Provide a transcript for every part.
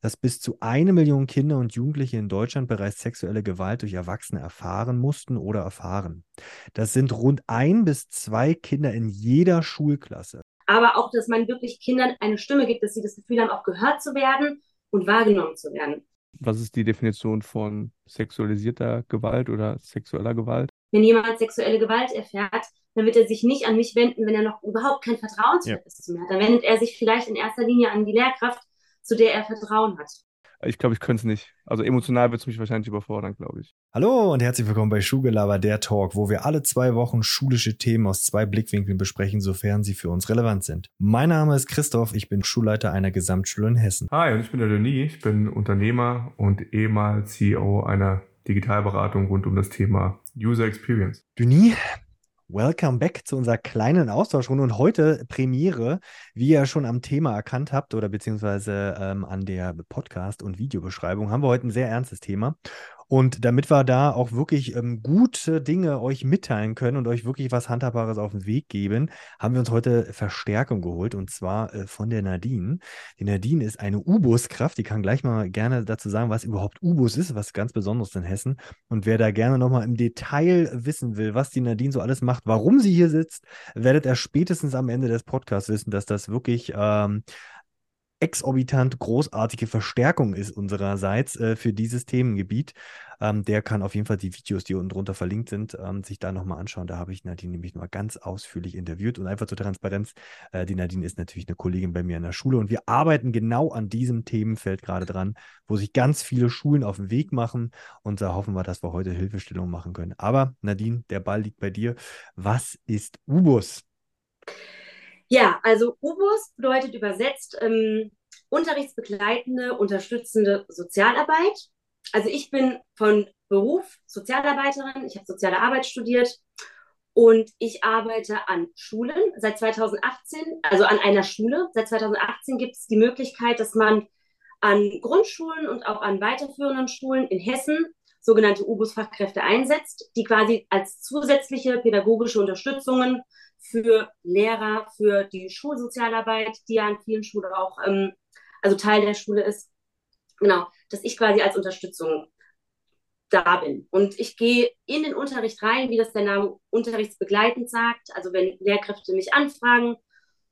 dass bis zu eine Million Kinder und Jugendliche in Deutschland bereits sexuelle Gewalt durch Erwachsene erfahren mussten oder erfahren. Das sind rund ein bis zwei Kinder in jeder Schulklasse. Aber auch, dass man wirklich Kindern eine Stimme gibt, dass sie das Gefühl haben, auch gehört zu werden und wahrgenommen zu werden. Was ist die Definition von sexualisierter Gewalt oder sexueller Gewalt? Wenn jemand sexuelle Gewalt erfährt, dann wird er sich nicht an mich wenden, wenn er noch überhaupt kein Vertrauensverhältnis ja. zu mir hat. Dann wendet er sich vielleicht in erster Linie an die Lehrkraft, zu der er Vertrauen hat. Ich glaube, ich könnte es nicht. Also emotional wird es mich wahrscheinlich überfordern, glaube ich. Hallo und herzlich willkommen bei Schulgelaber, der Talk, wo wir alle zwei Wochen schulische Themen aus zwei Blickwinkeln besprechen, sofern sie für uns relevant sind. Mein Name ist Christoph, ich bin Schulleiter einer Gesamtschule in Hessen. Hi, und ich bin der Denis, ich bin Unternehmer und ehemals CEO einer Digitalberatung rund um das Thema User Experience. Denis, Welcome back zu unserer kleinen Austauschrunde und heute Premiere, wie ihr schon am Thema erkannt habt oder beziehungsweise ähm, an der Podcast- und Videobeschreibung, haben wir heute ein sehr ernstes Thema. Und damit wir da auch wirklich ähm, gute Dinge euch mitteilen können und euch wirklich was Handhabbares auf den Weg geben, haben wir uns heute Verstärkung geholt und zwar äh, von der Nadine. Die Nadine ist eine U-Bus-Kraft, die kann gleich mal gerne dazu sagen, was überhaupt U-Bus ist, was ganz Besonderes in Hessen. Und wer da gerne nochmal im Detail wissen will, was die Nadine so alles macht, warum sie hier sitzt, werdet ihr spätestens am Ende des Podcasts wissen, dass das wirklich ähm, exorbitant großartige Verstärkung ist unsererseits äh, für dieses Themengebiet. Ähm, der kann auf jeden Fall die Videos, die unten drunter verlinkt sind, ähm, sich da nochmal anschauen. Da habe ich Nadine nämlich mal ganz ausführlich interviewt und einfach zur Transparenz. Äh, die Nadine ist natürlich eine Kollegin bei mir in der Schule und wir arbeiten genau an diesem Themenfeld gerade dran, wo sich ganz viele Schulen auf den Weg machen und da hoffen wir, dass wir heute Hilfestellung machen können. Aber Nadine, der Ball liegt bei dir. Was ist UBUS? Ja, also UBUS bedeutet übersetzt ähm, unterrichtsbegleitende, unterstützende Sozialarbeit. Also ich bin von Beruf Sozialarbeiterin, ich habe soziale Arbeit studiert und ich arbeite an Schulen seit 2018, also an einer Schule. Seit 2018 gibt es die Möglichkeit, dass man an Grundschulen und auch an weiterführenden Schulen in Hessen sogenannte UBUS-Fachkräfte einsetzt, die quasi als zusätzliche pädagogische Unterstützungen für Lehrer, für die Schulsozialarbeit, die ja an vielen Schulen auch, ähm, also Teil der Schule ist, genau, dass ich quasi als Unterstützung da bin. Und ich gehe in den Unterricht rein, wie das der Name unterrichtsbegleitend sagt. Also wenn Lehrkräfte mich anfragen,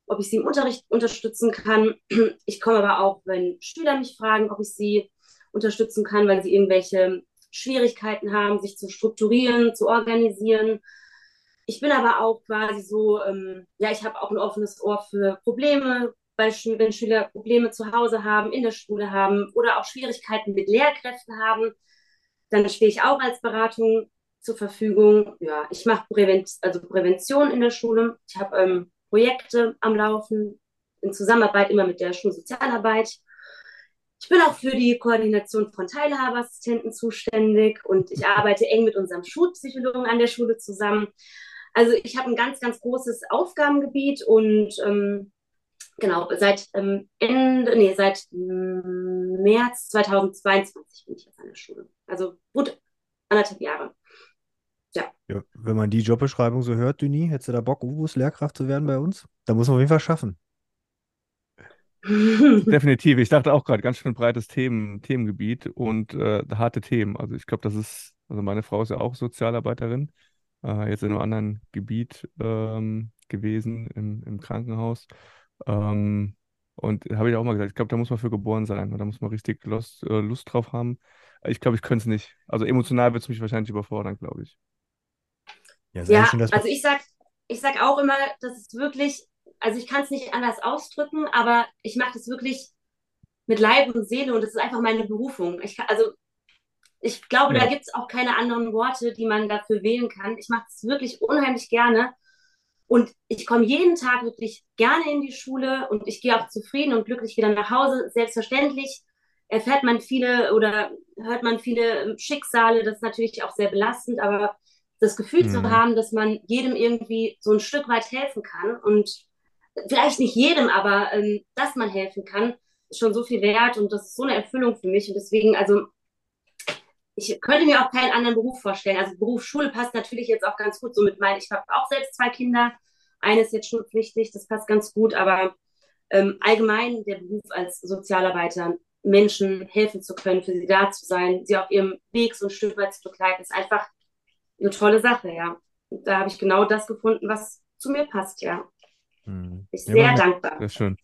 ob ich sie im Unterricht unterstützen kann. Ich komme aber auch, wenn Schüler mich fragen, ob ich sie unterstützen kann, weil sie irgendwelche Schwierigkeiten haben, sich zu strukturieren, zu organisieren, ich bin aber auch quasi so, ähm, ja, ich habe auch ein offenes Ohr für Probleme, weil wenn Schüler Probleme zu Hause haben, in der Schule haben oder auch Schwierigkeiten mit Lehrkräften haben, dann stehe ich auch als Beratung zur Verfügung. Ja, ich mache Prävent also Prävention in der Schule. Ich habe ähm, Projekte am Laufen in Zusammenarbeit immer mit der Schulsozialarbeit. Ich bin auch für die Koordination von Teilhabeassistenten zuständig und ich arbeite eng mit unserem Schulpsychologen an der Schule zusammen. Also ich habe ein ganz, ganz großes Aufgabengebiet und ähm, genau, seit ähm, Ende, nee, seit ähm, März 2022 bin ich jetzt an der Schule. Also gut anderthalb Jahre. Ja. ja. Wenn man die Jobbeschreibung so hört, Duni, hättest du da Bock, Uwus Lehrkraft zu werden bei uns? Da muss man auf jeden Fall schaffen. Definitiv. Ich dachte auch gerade, ganz schön breites Themen, Themengebiet und äh, harte Themen. Also ich glaube, das ist, also meine Frau ist ja auch Sozialarbeiterin äh, jetzt in einem anderen Gebiet ähm, gewesen, im, im Krankenhaus. Ähm, und habe ich auch mal gesagt, ich glaube, da muss man für geboren sein. Da muss man richtig Lust, äh, Lust drauf haben. Ich glaube, ich könnte es nicht. Also emotional wird es mich wahrscheinlich überfordern, glaube ich. Ja, ja schon, also ich sag, ich sag auch immer, das ist wirklich, also ich kann es nicht anders ausdrücken, aber ich mache das wirklich mit Leib und Seele und das ist einfach meine Berufung. Ich kann, also ich glaube, ja. da gibt es auch keine anderen Worte, die man dafür wählen kann. Ich mache es wirklich unheimlich gerne. Und ich komme jeden Tag wirklich gerne in die Schule und ich gehe auch zufrieden und glücklich wieder nach Hause. Selbstverständlich erfährt man viele oder hört man viele Schicksale. Das ist natürlich auch sehr belastend, aber das Gefühl mhm. zu haben, dass man jedem irgendwie so ein Stück weit helfen kann und vielleicht nicht jedem, aber ähm, dass man helfen kann, ist schon so viel wert und das ist so eine Erfüllung für mich. Und deswegen, also ich könnte mir auch keinen anderen Beruf vorstellen. Also Beruf Schule passt natürlich jetzt auch ganz gut so mit meinen. Ich habe auch selbst zwei Kinder. Eines ist jetzt schulpflichtig, das passt ganz gut, aber ähm, allgemein der Beruf als Sozialarbeiter Menschen helfen zu können, für sie da zu sein, sie auf ihrem Weg so ein Stück weit zu begleiten, ist einfach eine tolle Sache, ja. Und da habe ich genau das gefunden, was zu mir passt, ja. Hm. Ich Ja, sehr man, dankbar. Sehr schön.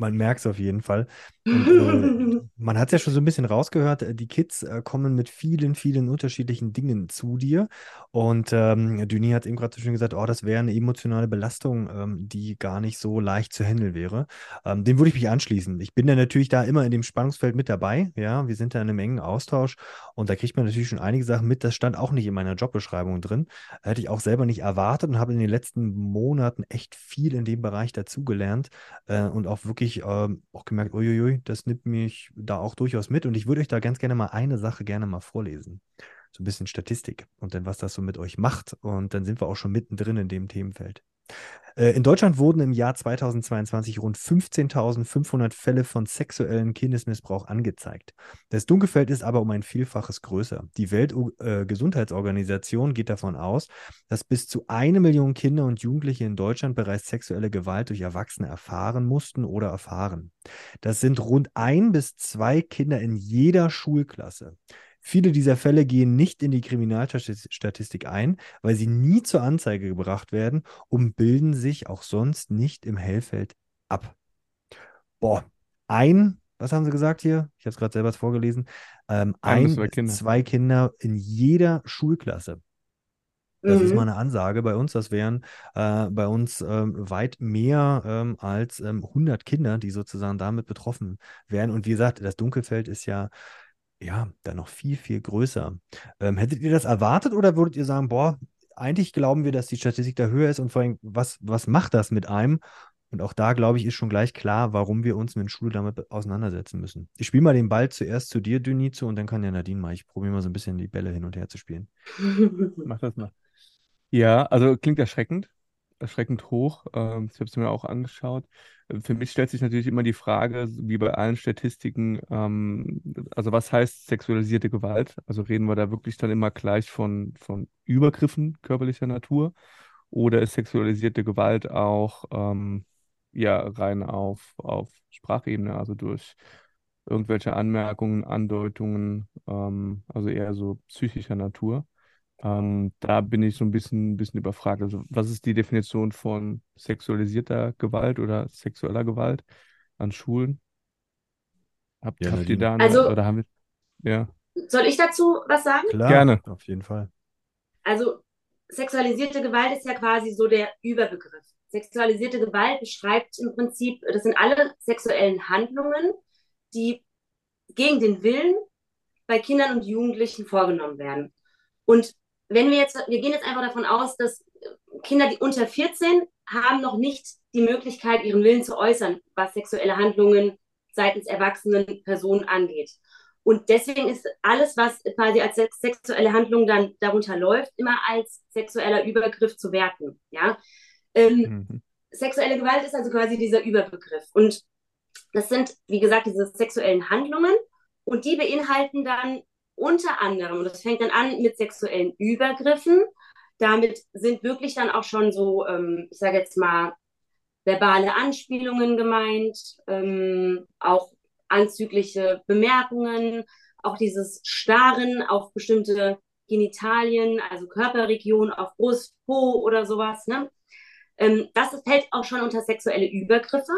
Man merkt es auf jeden Fall. Und äh, man hat es ja schon so ein bisschen rausgehört, äh, die Kids äh, kommen mit vielen, vielen unterschiedlichen Dingen zu dir. Und ähm, Düni hat eben gerade so schön gesagt, oh, das wäre eine emotionale Belastung, ähm, die gar nicht so leicht zu handeln wäre. Ähm, dem würde ich mich anschließen. Ich bin dann natürlich da immer in dem Spannungsfeld mit dabei. Ja, wir sind da in einem engen Austausch und da kriegt man natürlich schon einige Sachen mit. Das stand auch nicht in meiner Jobbeschreibung drin. Hätte ich auch selber nicht erwartet und habe in den letzten Monaten echt viel in dem Bereich dazugelernt äh, und auch wirklich ähm, auch gemerkt, uiuiui, das nimmt mich da auch durchaus mit. Und ich würde euch da ganz gerne mal eine Sache gerne mal vorlesen. So ein bisschen Statistik und dann, was das so mit euch macht. Und dann sind wir auch schon mittendrin in dem Themenfeld. Äh, In Deutschland wurden im Jahr 2022 rund 15.500 Fälle von sexuellem Kindesmissbrauch angezeigt. Das Dunkelfeld ist aber um ein Vielfaches größer. Die Weltgesundheitsorganisation geht davon aus, dass bis zu eine Million Kinder und Jugendliche in Deutschland bereits sexuelle Gewalt durch Erwachsene erfahren mussten oder erfahren. Das sind rund ein bis zwei Kinder in jeder Schulklasse. Viele dieser Fälle gehen nicht in die Kriminalstatistik ein, weil sie nie zur Anzeige gebracht werden und bilden sich auch sonst nicht im Hellfeld ab. Boah, ein, was haben sie gesagt hier? Ich habe es gerade selber vorgelesen. Ähm, Ein zwei Kinder. zwei Kinder in jeder Schulklasse. Das ist mal Mhm. eine Ansage bei uns. Das wären äh, bei uns ähm, weit mehr ähm, als ähm, 100 Kinder, die sozusagen damit betroffen wären. Und wie gesagt, das Dunkelfeld ist ja, ja, dann noch viel, viel größer. Ähm, hättet ihr das erwartet oder würdet ihr sagen, boah, eigentlich glauben wir, dass die Statistik da höher ist und vor allem, was, was macht das mit einem? Und auch da, glaube ich, ist schon gleich klar, warum wir uns mit Schule damit auseinandersetzen müssen. Ich spiele mal den Ball zuerst zu dir, Dünni, zu, und dann kann ja Nadine mal. Ich probiere mal so ein bisschen die Bälle hin und her zu spielen. Mach das mal. Ja, also klingt erschreckend, erschreckend hoch. Ähm, ich habe es mir auch angeschaut. Äh, Für mich stellt sich natürlich immer die Frage, wie bei allen Statistiken, ähm, also was heißt sexualisierte Gewalt? Also reden wir da wirklich dann immer gleich von, von Übergriffen körperlicher Natur? Oder ist sexualisierte Gewalt auch ähm, ja rein auf, auf Sprachebene, also durch irgendwelche Anmerkungen, Andeutungen, ähm, also eher so psychischer Natur? Ähm, da bin ich so ein bisschen, bisschen überfragt. Also, was ist die Definition von sexualisierter Gewalt oder sexueller Gewalt an Schulen? Habt, Ja, habt ihr da eine, Also- oder haben wir, ja, Soll ich dazu was sagen? Klar, Gerne. auf jeden Fall. Also sexualisierte Gewalt ist ja quasi so der Überbegriff. Sexualisierte Gewalt beschreibt im Prinzip, das sind alle sexuellen Handlungen, die gegen den Willen bei Kindern und Jugendlichen vorgenommen werden. Und wenn wir jetzt, wir gehen jetzt einfach davon aus, dass Kinder, die unter 14 haben, noch nicht die Möglichkeit, ihren Willen zu äußern, was sexuelle Handlungen seitens erwachsenen Personen angeht. Und deswegen ist alles, was quasi als sex sexuelle Handlung dann darunter läuft, immer als sexueller Übergriff zu werten. Ja? Ähm, Mhm. sexuelle Gewalt ist also quasi dieser Überbegriff. Und das sind, wie gesagt, diese sexuellen Handlungen und die beinhalten dann unter anderem, und das fängt dann an mit sexuellen Übergriffen. Damit sind wirklich dann auch schon so, ähm, ich sage jetzt mal, verbale Anspielungen gemeint, ähm, auch anzügliche Bemerkungen, auch dieses Starren auf bestimmte Genitalien, also Körperregionen, auf Brust, Po oder sowas. Ne? Ähm, das fällt auch schon unter sexuelle Übergriffe.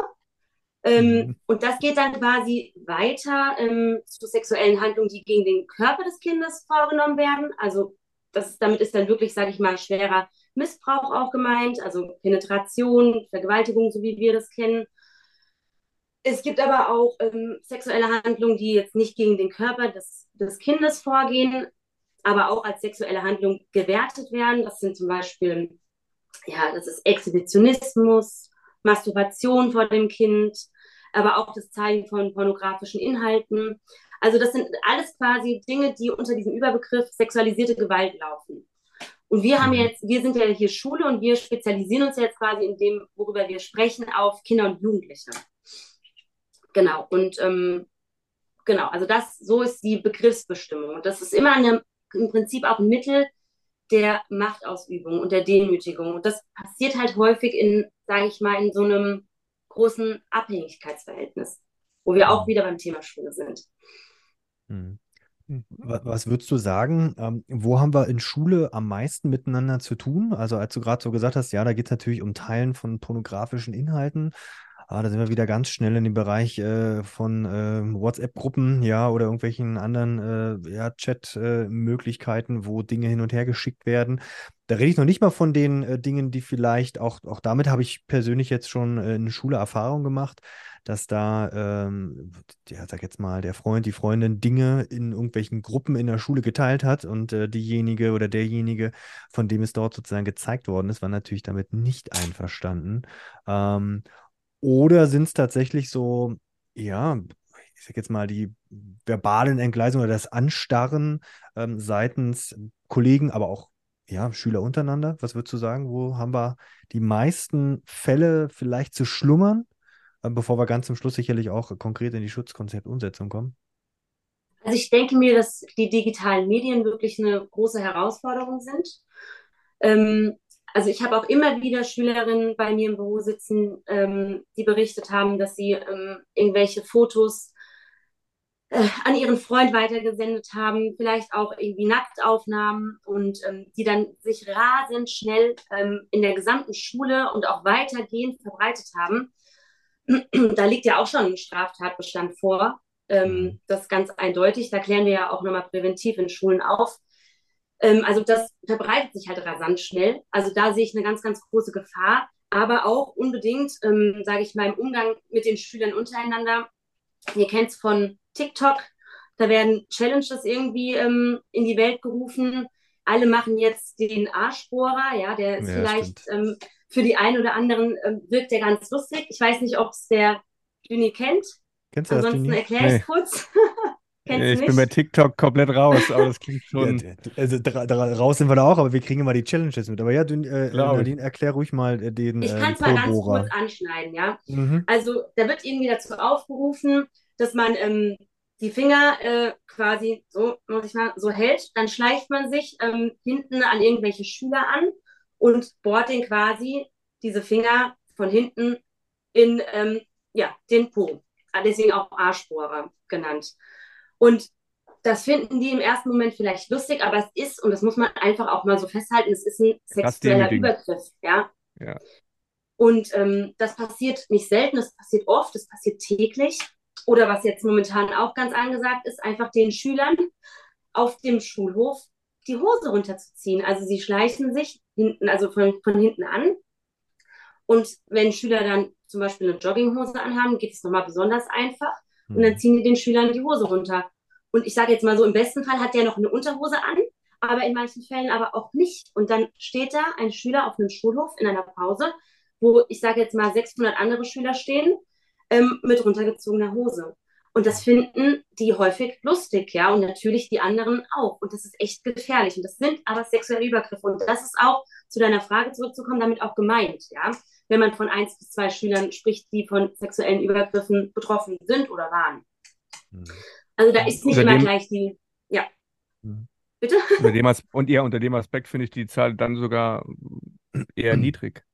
Ähm, Mhm. Und das geht dann quasi weiter ähm, zu sexuellen Handlungen, die gegen den Körper des Kindes vorgenommen werden. Also das damit ist dann wirklich, sage ich mal, schwerer Missbrauch auch gemeint, also Penetration, Vergewaltigung, so wie wir das kennen. Es gibt aber auch ähm, sexuelle Handlungen, die jetzt nicht gegen den Körper des, des Kindes vorgehen, aber auch als sexuelle Handlung gewertet werden. Das sind zum Beispiel, ja, das ist Exhibitionismus, Masturbation vor dem Kind, aber auch das Zeigen von pornografischen Inhalten. Also das sind alles quasi Dinge, die unter diesem Überbegriff sexualisierte Gewalt laufen. Und wir haben Mhm. jetzt, wir sind ja hier Schule und wir spezialisieren uns jetzt quasi in dem, worüber wir sprechen, auf Kinder und Jugendliche. Genau. Und ähm, genau, also das, so ist die Begriffsbestimmung. Und das ist immer eine, im Prinzip auch ein Mittel der Machtausübung und der Demütigung. Und das passiert halt häufig in, sage ich mal, in so einem großen Abhängigkeitsverhältnis. wo wir auch wieder beim Thema Schule sind. Hm. Was würdest du sagen, ähm, wo haben wir in Schule am meisten miteinander zu tun? Also als du gerade so gesagt hast, ja, da geht es natürlich um Teilen von pornografischen Inhalten. Ah, da sind wir wieder ganz schnell in dem Bereich äh, von äh, WhatsApp-Gruppen, ja, oder irgendwelchen anderen äh, ja, Chat-Möglichkeiten, wo Dinge hin und her geschickt werden. Da rede ich noch nicht mal von den äh, Dingen, die vielleicht auch, auch damit habe ich persönlich jetzt schon äh, in Schule Erfahrung gemacht, dass da, ähm, ja, sag jetzt mal, der Freund, die Freundin Dinge in irgendwelchen Gruppen in der Schule geteilt hat und äh, diejenige oder derjenige, von dem es dort sozusagen gezeigt worden ist, war natürlich damit nicht einverstanden. Ähm, oder sind es tatsächlich so, ja, ich sag jetzt mal, die verbalen Entgleisungen oder das Anstarren ähm, seitens Kollegen, aber auch ja, Schüler untereinander? Was würdest du sagen? Wo haben wir die meisten Fälle vielleicht zu schlummern? Äh, bevor wir ganz zum Schluss sicherlich auch konkret in die Schutzkonzeptumsetzung kommen? Also ich denke mir, dass die digitalen Medien wirklich eine große Herausforderung sind. Ähm, also ich habe auch immer wieder Schülerinnen bei mir im Büro sitzen, ähm, die berichtet haben, dass sie ähm, irgendwelche Fotos äh, an ihren Freund weitergesendet haben, vielleicht auch irgendwie Nacktaufnahmen und ähm, die dann sich rasend schnell ähm, in der gesamten Schule und auch weitergehend verbreitet haben. da liegt ja auch schon ein Straftatbestand vor. Ähm, mhm. das ist ganz eindeutig. Da klären wir ja auch nochmal präventiv in Schulen auf. Ähm, also das verbreitet sich halt rasant schnell. Also da sehe ich eine ganz, ganz große Gefahr. Aber auch unbedingt, ähm, sage ich mal, im Umgang mit den Schülern untereinander. Ihr kennt es von TikTok. Da werden Challenges irgendwie ähm, in die Welt gerufen. Alle machen jetzt den Arschbohrer, ja, der ist ja, vielleicht ähm, für die einen oder anderen äh, wirkt der ganz lustig. Ich weiß nicht, ob es der Düni kennt. Kennst du Ansonsten erkläre ich es nee. kurz. ich bin bei TikTok komplett raus, aber das klingt schon. Ja, also da, da, raus sind wir da auch, aber wir kriegen immer die Challenges mit. Aber ja, du, äh, Nadine, erklär ruhig mal äh, den. Ich kann es äh, mal ganz kurz anschneiden, ja. Mhm. Also da wird irgendwie dazu aufgerufen, dass man ähm, die Finger äh, quasi so, muss ich mal, so hält. Dann schleicht man sich ähm, hinten an irgendwelche Schüler an und bohrt den quasi diese Finger von hinten in ähm, ja, den Po. Deswegen auch Arschbohrer genannt. Und das finden die im ersten Moment vielleicht lustig, aber es ist, und das muss man einfach auch mal so festhalten, es ist ein sexueller Übergriff. Ja? ja. Und ähm, das passiert nicht selten, es passiert oft, es passiert täglich. Oder was jetzt momentan auch ganz angesagt ist, einfach den Schülern auf dem Schulhof die Hose runterzuziehen. Also sie schleichen sich hinten, also von, von hinten an. Und wenn Schüler dann zum Beispiel eine Jogginghose anhaben, geht es nochmal besonders einfach. Und dann hm. ziehen die den Schülern die Hose runter. Und ich sage jetzt mal so, im besten Fall hat der noch eine Unterhose an, aber in manchen Fällen aber auch nicht. Und dann steht da ein Schüler auf einem Schulhof in einer Pause, wo ich sage jetzt mal 600 andere Schüler stehen ähm, mit runtergezogener Hose. Und das finden die häufig lustig, ja, und natürlich die anderen auch. Und das ist echt gefährlich. Und das sind aber sexuelle Übergriffe. Und das ist auch, zu deiner Frage zurückzukommen, damit auch gemeint, ja. Wenn man von eins bis zwei Schülern spricht, die von sexuellen Übergriffen betroffen sind oder waren. Mhm. Also da ist nicht immer gleich die, ja. Mhm. Bitte? Unter dem und ja, unter dem Aspekt finde ich die Zahl dann sogar eher niedrig.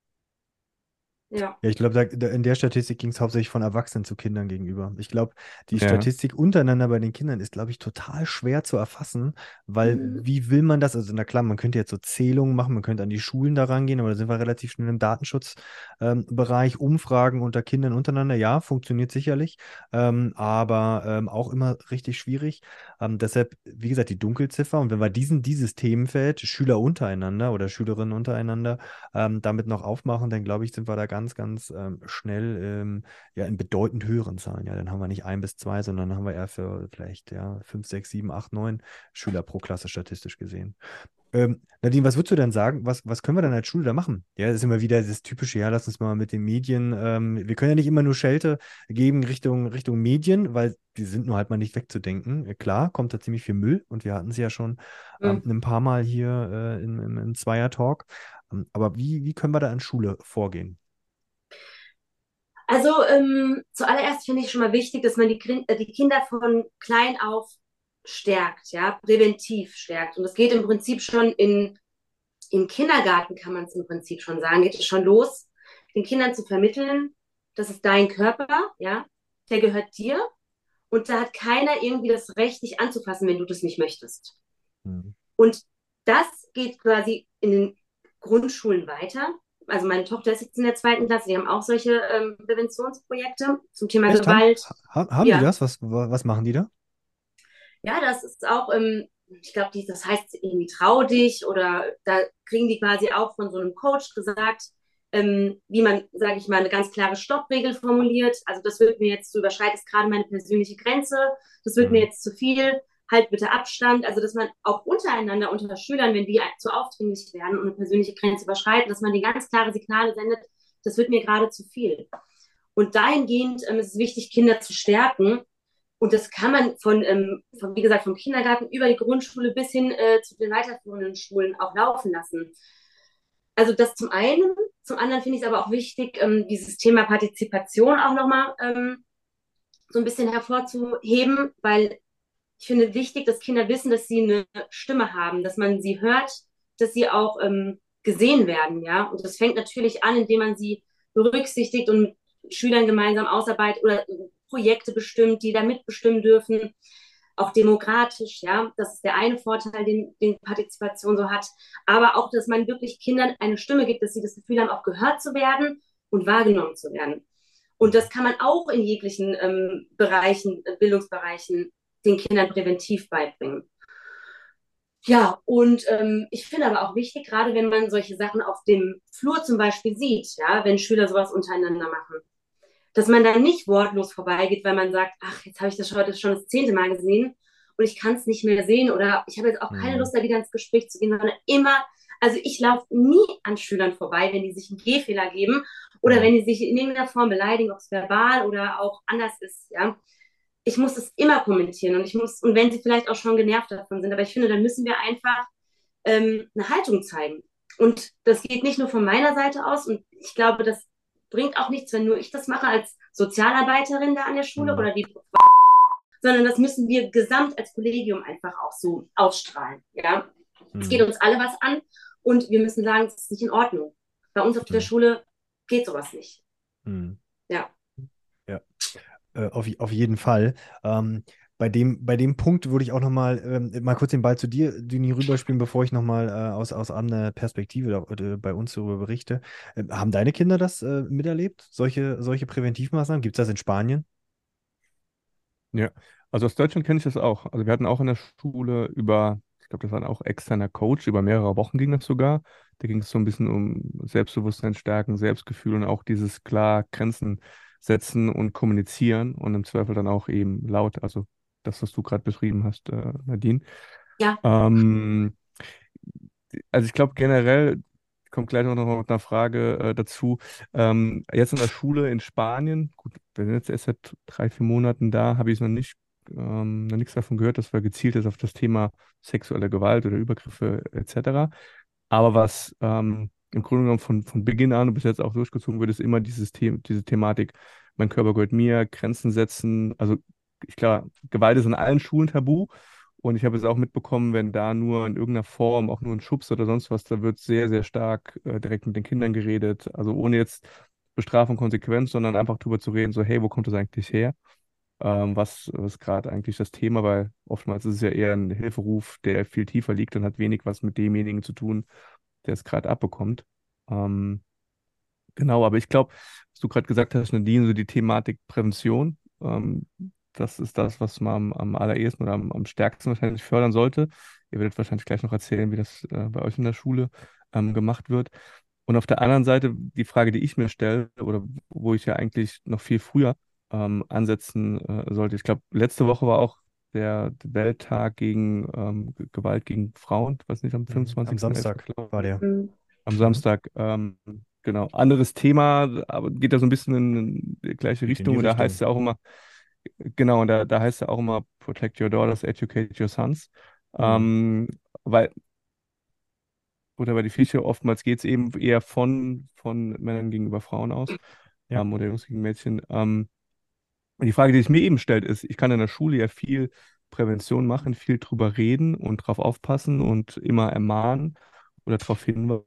Ja. ja, ich glaube, in der Statistik ging es hauptsächlich von Erwachsenen zu Kindern gegenüber. Ich glaube, die ja. Statistik untereinander bei den Kindern ist, glaube ich, total schwer zu erfassen, weil mhm. wie will man das? Also, na klar, man könnte jetzt so Zählungen machen, man könnte an die Schulen da rangehen, aber da sind wir relativ schnell im Datenschutzbereich. Ähm, Umfragen unter Kindern untereinander, ja, funktioniert sicherlich, ähm, aber ähm, auch immer richtig schwierig. Ähm, deshalb, wie gesagt, die Dunkelziffer und wenn wir diesen, dieses Themenfeld, Schüler untereinander oder Schülerinnen untereinander, ähm, damit noch aufmachen, dann glaube ich, sind wir da ganz ganz, ganz ähm, schnell ähm, ja in bedeutend höheren Zahlen. Ja, dann haben wir nicht ein bis zwei, sondern haben wir eher für vielleicht ja fünf, sechs, sieben, acht, neun Schüler pro Klasse statistisch gesehen. Ähm, Nadine, was würdest du denn sagen? Was, was können wir dann als Schule da machen? Ja, das ist immer wieder das typische, ja, lass uns mal mit den Medien, ähm, wir können ja nicht immer nur Schelte geben Richtung, Richtung Medien, weil die sind nur halt mal nicht wegzudenken. Äh, klar, kommt da ziemlich viel Müll und wir hatten es ja schon ähm, mhm. ein paar Mal hier äh, im, im, im Zweier-Talk. Ähm, aber wie, wie können wir da an Schule vorgehen? Also ähm, zuallererst finde ich schon mal wichtig, dass man die, äh, die Kinder von klein auf stärkt, ja, präventiv stärkt. Und das geht im Prinzip schon in, im Kindergarten, kann man es im Prinzip schon sagen, geht es schon los, den Kindern zu vermitteln, das ist dein Körper, ja, der gehört dir und da hat keiner irgendwie das Recht, dich anzufassen, wenn du das nicht möchtest. Mhm. Und das geht quasi in den Grundschulen weiter. Also meine Tochter ist jetzt in der zweiten Klasse, die haben auch solche ähm, Präventionsprojekte zum Thema Echt? Gewalt. Haben, haben ja. die das? Was, was machen die da? Ja, das ist auch, ähm, ich glaube, das heißt irgendwie trau dich oder da kriegen die quasi auch von so einem Coach gesagt, ähm, wie man, sage ich mal, eine ganz klare Stoppregel formuliert. Also das wird mir jetzt, du überschreitest gerade meine persönliche Grenze, das wird mhm. mir jetzt zu viel, halt bitte Abstand. Also dass man auch untereinander, unter Schülern, wenn die zu aufdringlich werden und eine persönliche Grenze überschreiten, dass man die ganz klare Signale sendet, das wird mir gerade zu viel. Und dahingehend ähm, ist es wichtig, Kinder zu stärken. Und das kann man von, ähm, von, wie gesagt, vom Kindergarten über die Grundschule bis hin äh, zu den weiterführenden Schulen auch laufen lassen. Also das zum einen. Zum anderen finde ich es aber auch wichtig, ähm, dieses Thema Partizipation auch nochmal ähm, so ein bisschen hervorzuheben, weil ich finde wichtig, dass Kinder wissen, dass sie eine Stimme haben, dass man sie hört, dass sie auch ähm, gesehen werden, ja. Und das fängt natürlich an, indem man sie berücksichtigt und mit Schülern gemeinsam ausarbeitet oder Projekte bestimmt, die da mitbestimmen dürfen auch demokratisch, ja, das ist der eine Vorteil, den, den Partizipation so hat, aber auch, dass man wirklich Kindern eine Stimme gibt, dass sie das Gefühl haben, auch gehört zu werden und wahrgenommen zu werden. Und das kann man auch in jeglichen ähm, Bereichen, äh, Bildungsbereichen den Kindern präventiv beibringen. Ja, und ähm, ich finde aber auch wichtig, gerade wenn man solche Sachen auf dem Flur zum Beispiel sieht, ja, wenn Schüler sowas untereinander machen, dass man dann nicht wortlos vorbeigeht, weil man sagt, ach, jetzt habe ich das heute schon das zehnte Mal gesehen und ich kann es nicht mehr sehen oder ich habe jetzt auch keine mhm. Lust, da wieder ins Gespräch zu gehen, sondern immer, also ich laufe nie an Schülern vorbei, wenn die sich einen Gehfehler geben oder mhm. wenn die sich in irgendeiner Form beleidigen, ob es verbal oder auch anders ist, ja. Ich muss es immer kommentieren und ich muss, und wenn sie vielleicht auch schon genervt davon sind, aber ich finde, dann müssen wir einfach ähm, eine Haltung zeigen. Und das geht nicht nur von meiner Seite aus und ich glaube, das bringt auch nichts, wenn nur ich das mache als Sozialarbeiterin da an der Schule mhm. oder die, sondern das müssen wir gesamt als Kollegium einfach auch so ausstrahlen. Ja, mhm. es geht uns alle was an und wir müssen sagen, es ist nicht in Ordnung. Bei uns auf mhm. der Schule geht sowas nicht. Mhm. Äh, auf, auf jeden Fall. Ähm, bei dem, bei dem Punkt würde ich auch nochmal ähm, mal kurz den Ball zu dir, Dini, rüberspielen, bevor ich nochmal äh, aus, aus anderer Perspektive äh, bei uns darüber berichte. Äh, haben deine Kinder das äh, miterlebt, solche, solche Präventivmaßnahmen? Gibt es das in Spanien? Ja, also aus Deutschland kenne ich das auch. Also wir hatten auch in der Schule über, ich glaube, das war auch externer Coach, über mehrere Wochen ging das sogar. Da ging es so ein bisschen um Selbstbewusstsein stärken, Selbstgefühl und auch dieses klar Grenzen setzen und kommunizieren und im Zweifel dann auch eben laut, also das, was du gerade beschrieben hast, äh, Nadine. Ja. Ähm, also ich glaube generell, kommt gleich noch mit einer Frage äh, dazu. Ähm, jetzt in der Schule in Spanien, gut, wir sind jetzt erst seit drei, vier Monaten da, habe ich noch nicht ähm, noch nichts davon gehört, dass wir gezielt ist auf das Thema sexuelle Gewalt oder Übergriffe etc. Aber was ähm, im Grunde genommen von, von Beginn an und bis jetzt auch durchgezogen wird, ist immer dieses The diese Thematik, mein Körper gehört mir, Grenzen setzen, also glaube, Gewalt ist in allen Schulen tabu. Und ich habe es auch mitbekommen, wenn da nur in irgendeiner Form, auch nur ein Schubs oder sonst was, da wird sehr, sehr stark äh, direkt mit den Kindern geredet. Also ohne jetzt Bestrafung, Konsequenz, sondern einfach drüber zu reden, so, hey, wo kommt das eigentlich her? Ähm, was ist gerade eigentlich das Thema? Weil oftmals ist es ja eher ein Hilferuf, der viel tiefer liegt und hat wenig was mit demjenigen zu tun, der es gerade abbekommt. Ähm, genau, aber ich glaube, was du gerade gesagt hast, Nadine, so die Thematik Prävention, ähm, das ist das, was man am, am allerersten oder am, am, stärksten wahrscheinlich fördern sollte. Ihr werdet wahrscheinlich gleich noch erzählen, wie das äh, bei euch in der Schule ähm, gemacht wird. Und auf der anderen Seite die Frage, die ich mir stelle, oder wo ich ja eigentlich noch viel früher ähm, ansetzen äh, sollte. Ich glaube, letzte Woche war auch der Welttag gegen ähm, Gewalt gegen Frauen, weiß nicht, am 25. Am Samstag war der. Mhm. Am Samstag, ähm, genau. Anderes Thema, aber geht da so ein bisschen in die gleiche Richtung. Und da heißt es ja auch immer, Genau, und da, da heißt ja auch immer Protect your daughters, educate your sons. Mhm. Ähm, weil, oder bei die Fische oftmals geht es eben eher von, von Männern gegenüber Frauen aus ja. ähm, oder Jungs gegen Mädchen. Ähm, die Frage, die sich mir eben stellt, ist, ich kann in der Schule ja viel Prävention machen, viel drüber reden und drauf aufpassen und immer ermahnen oder darauf hinweisen.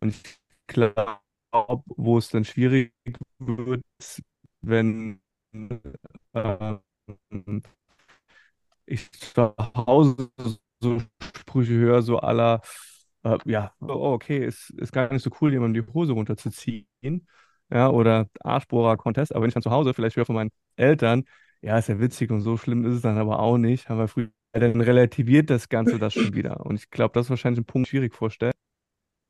Und ich glaube, wo es dann schwierig wird, wenn äh, ich zu Hause so Sprüche höre, so aller, äh, ja, oh, okay, ist, ist gar nicht so cool, jemandem die Hose runterzuziehen. Ja, oder Arschbohrer-Contest. Aber wenn ich dann zu Hause vielleicht höre von meinen Eltern, ja, ist ja witzig und so schlimm ist es dann aber auch nicht, haben wir früher, dann relativiert das Ganze das schon wieder. Und ich glaube, das ist wahrscheinlich ein Punkt, schwierig vorstellen.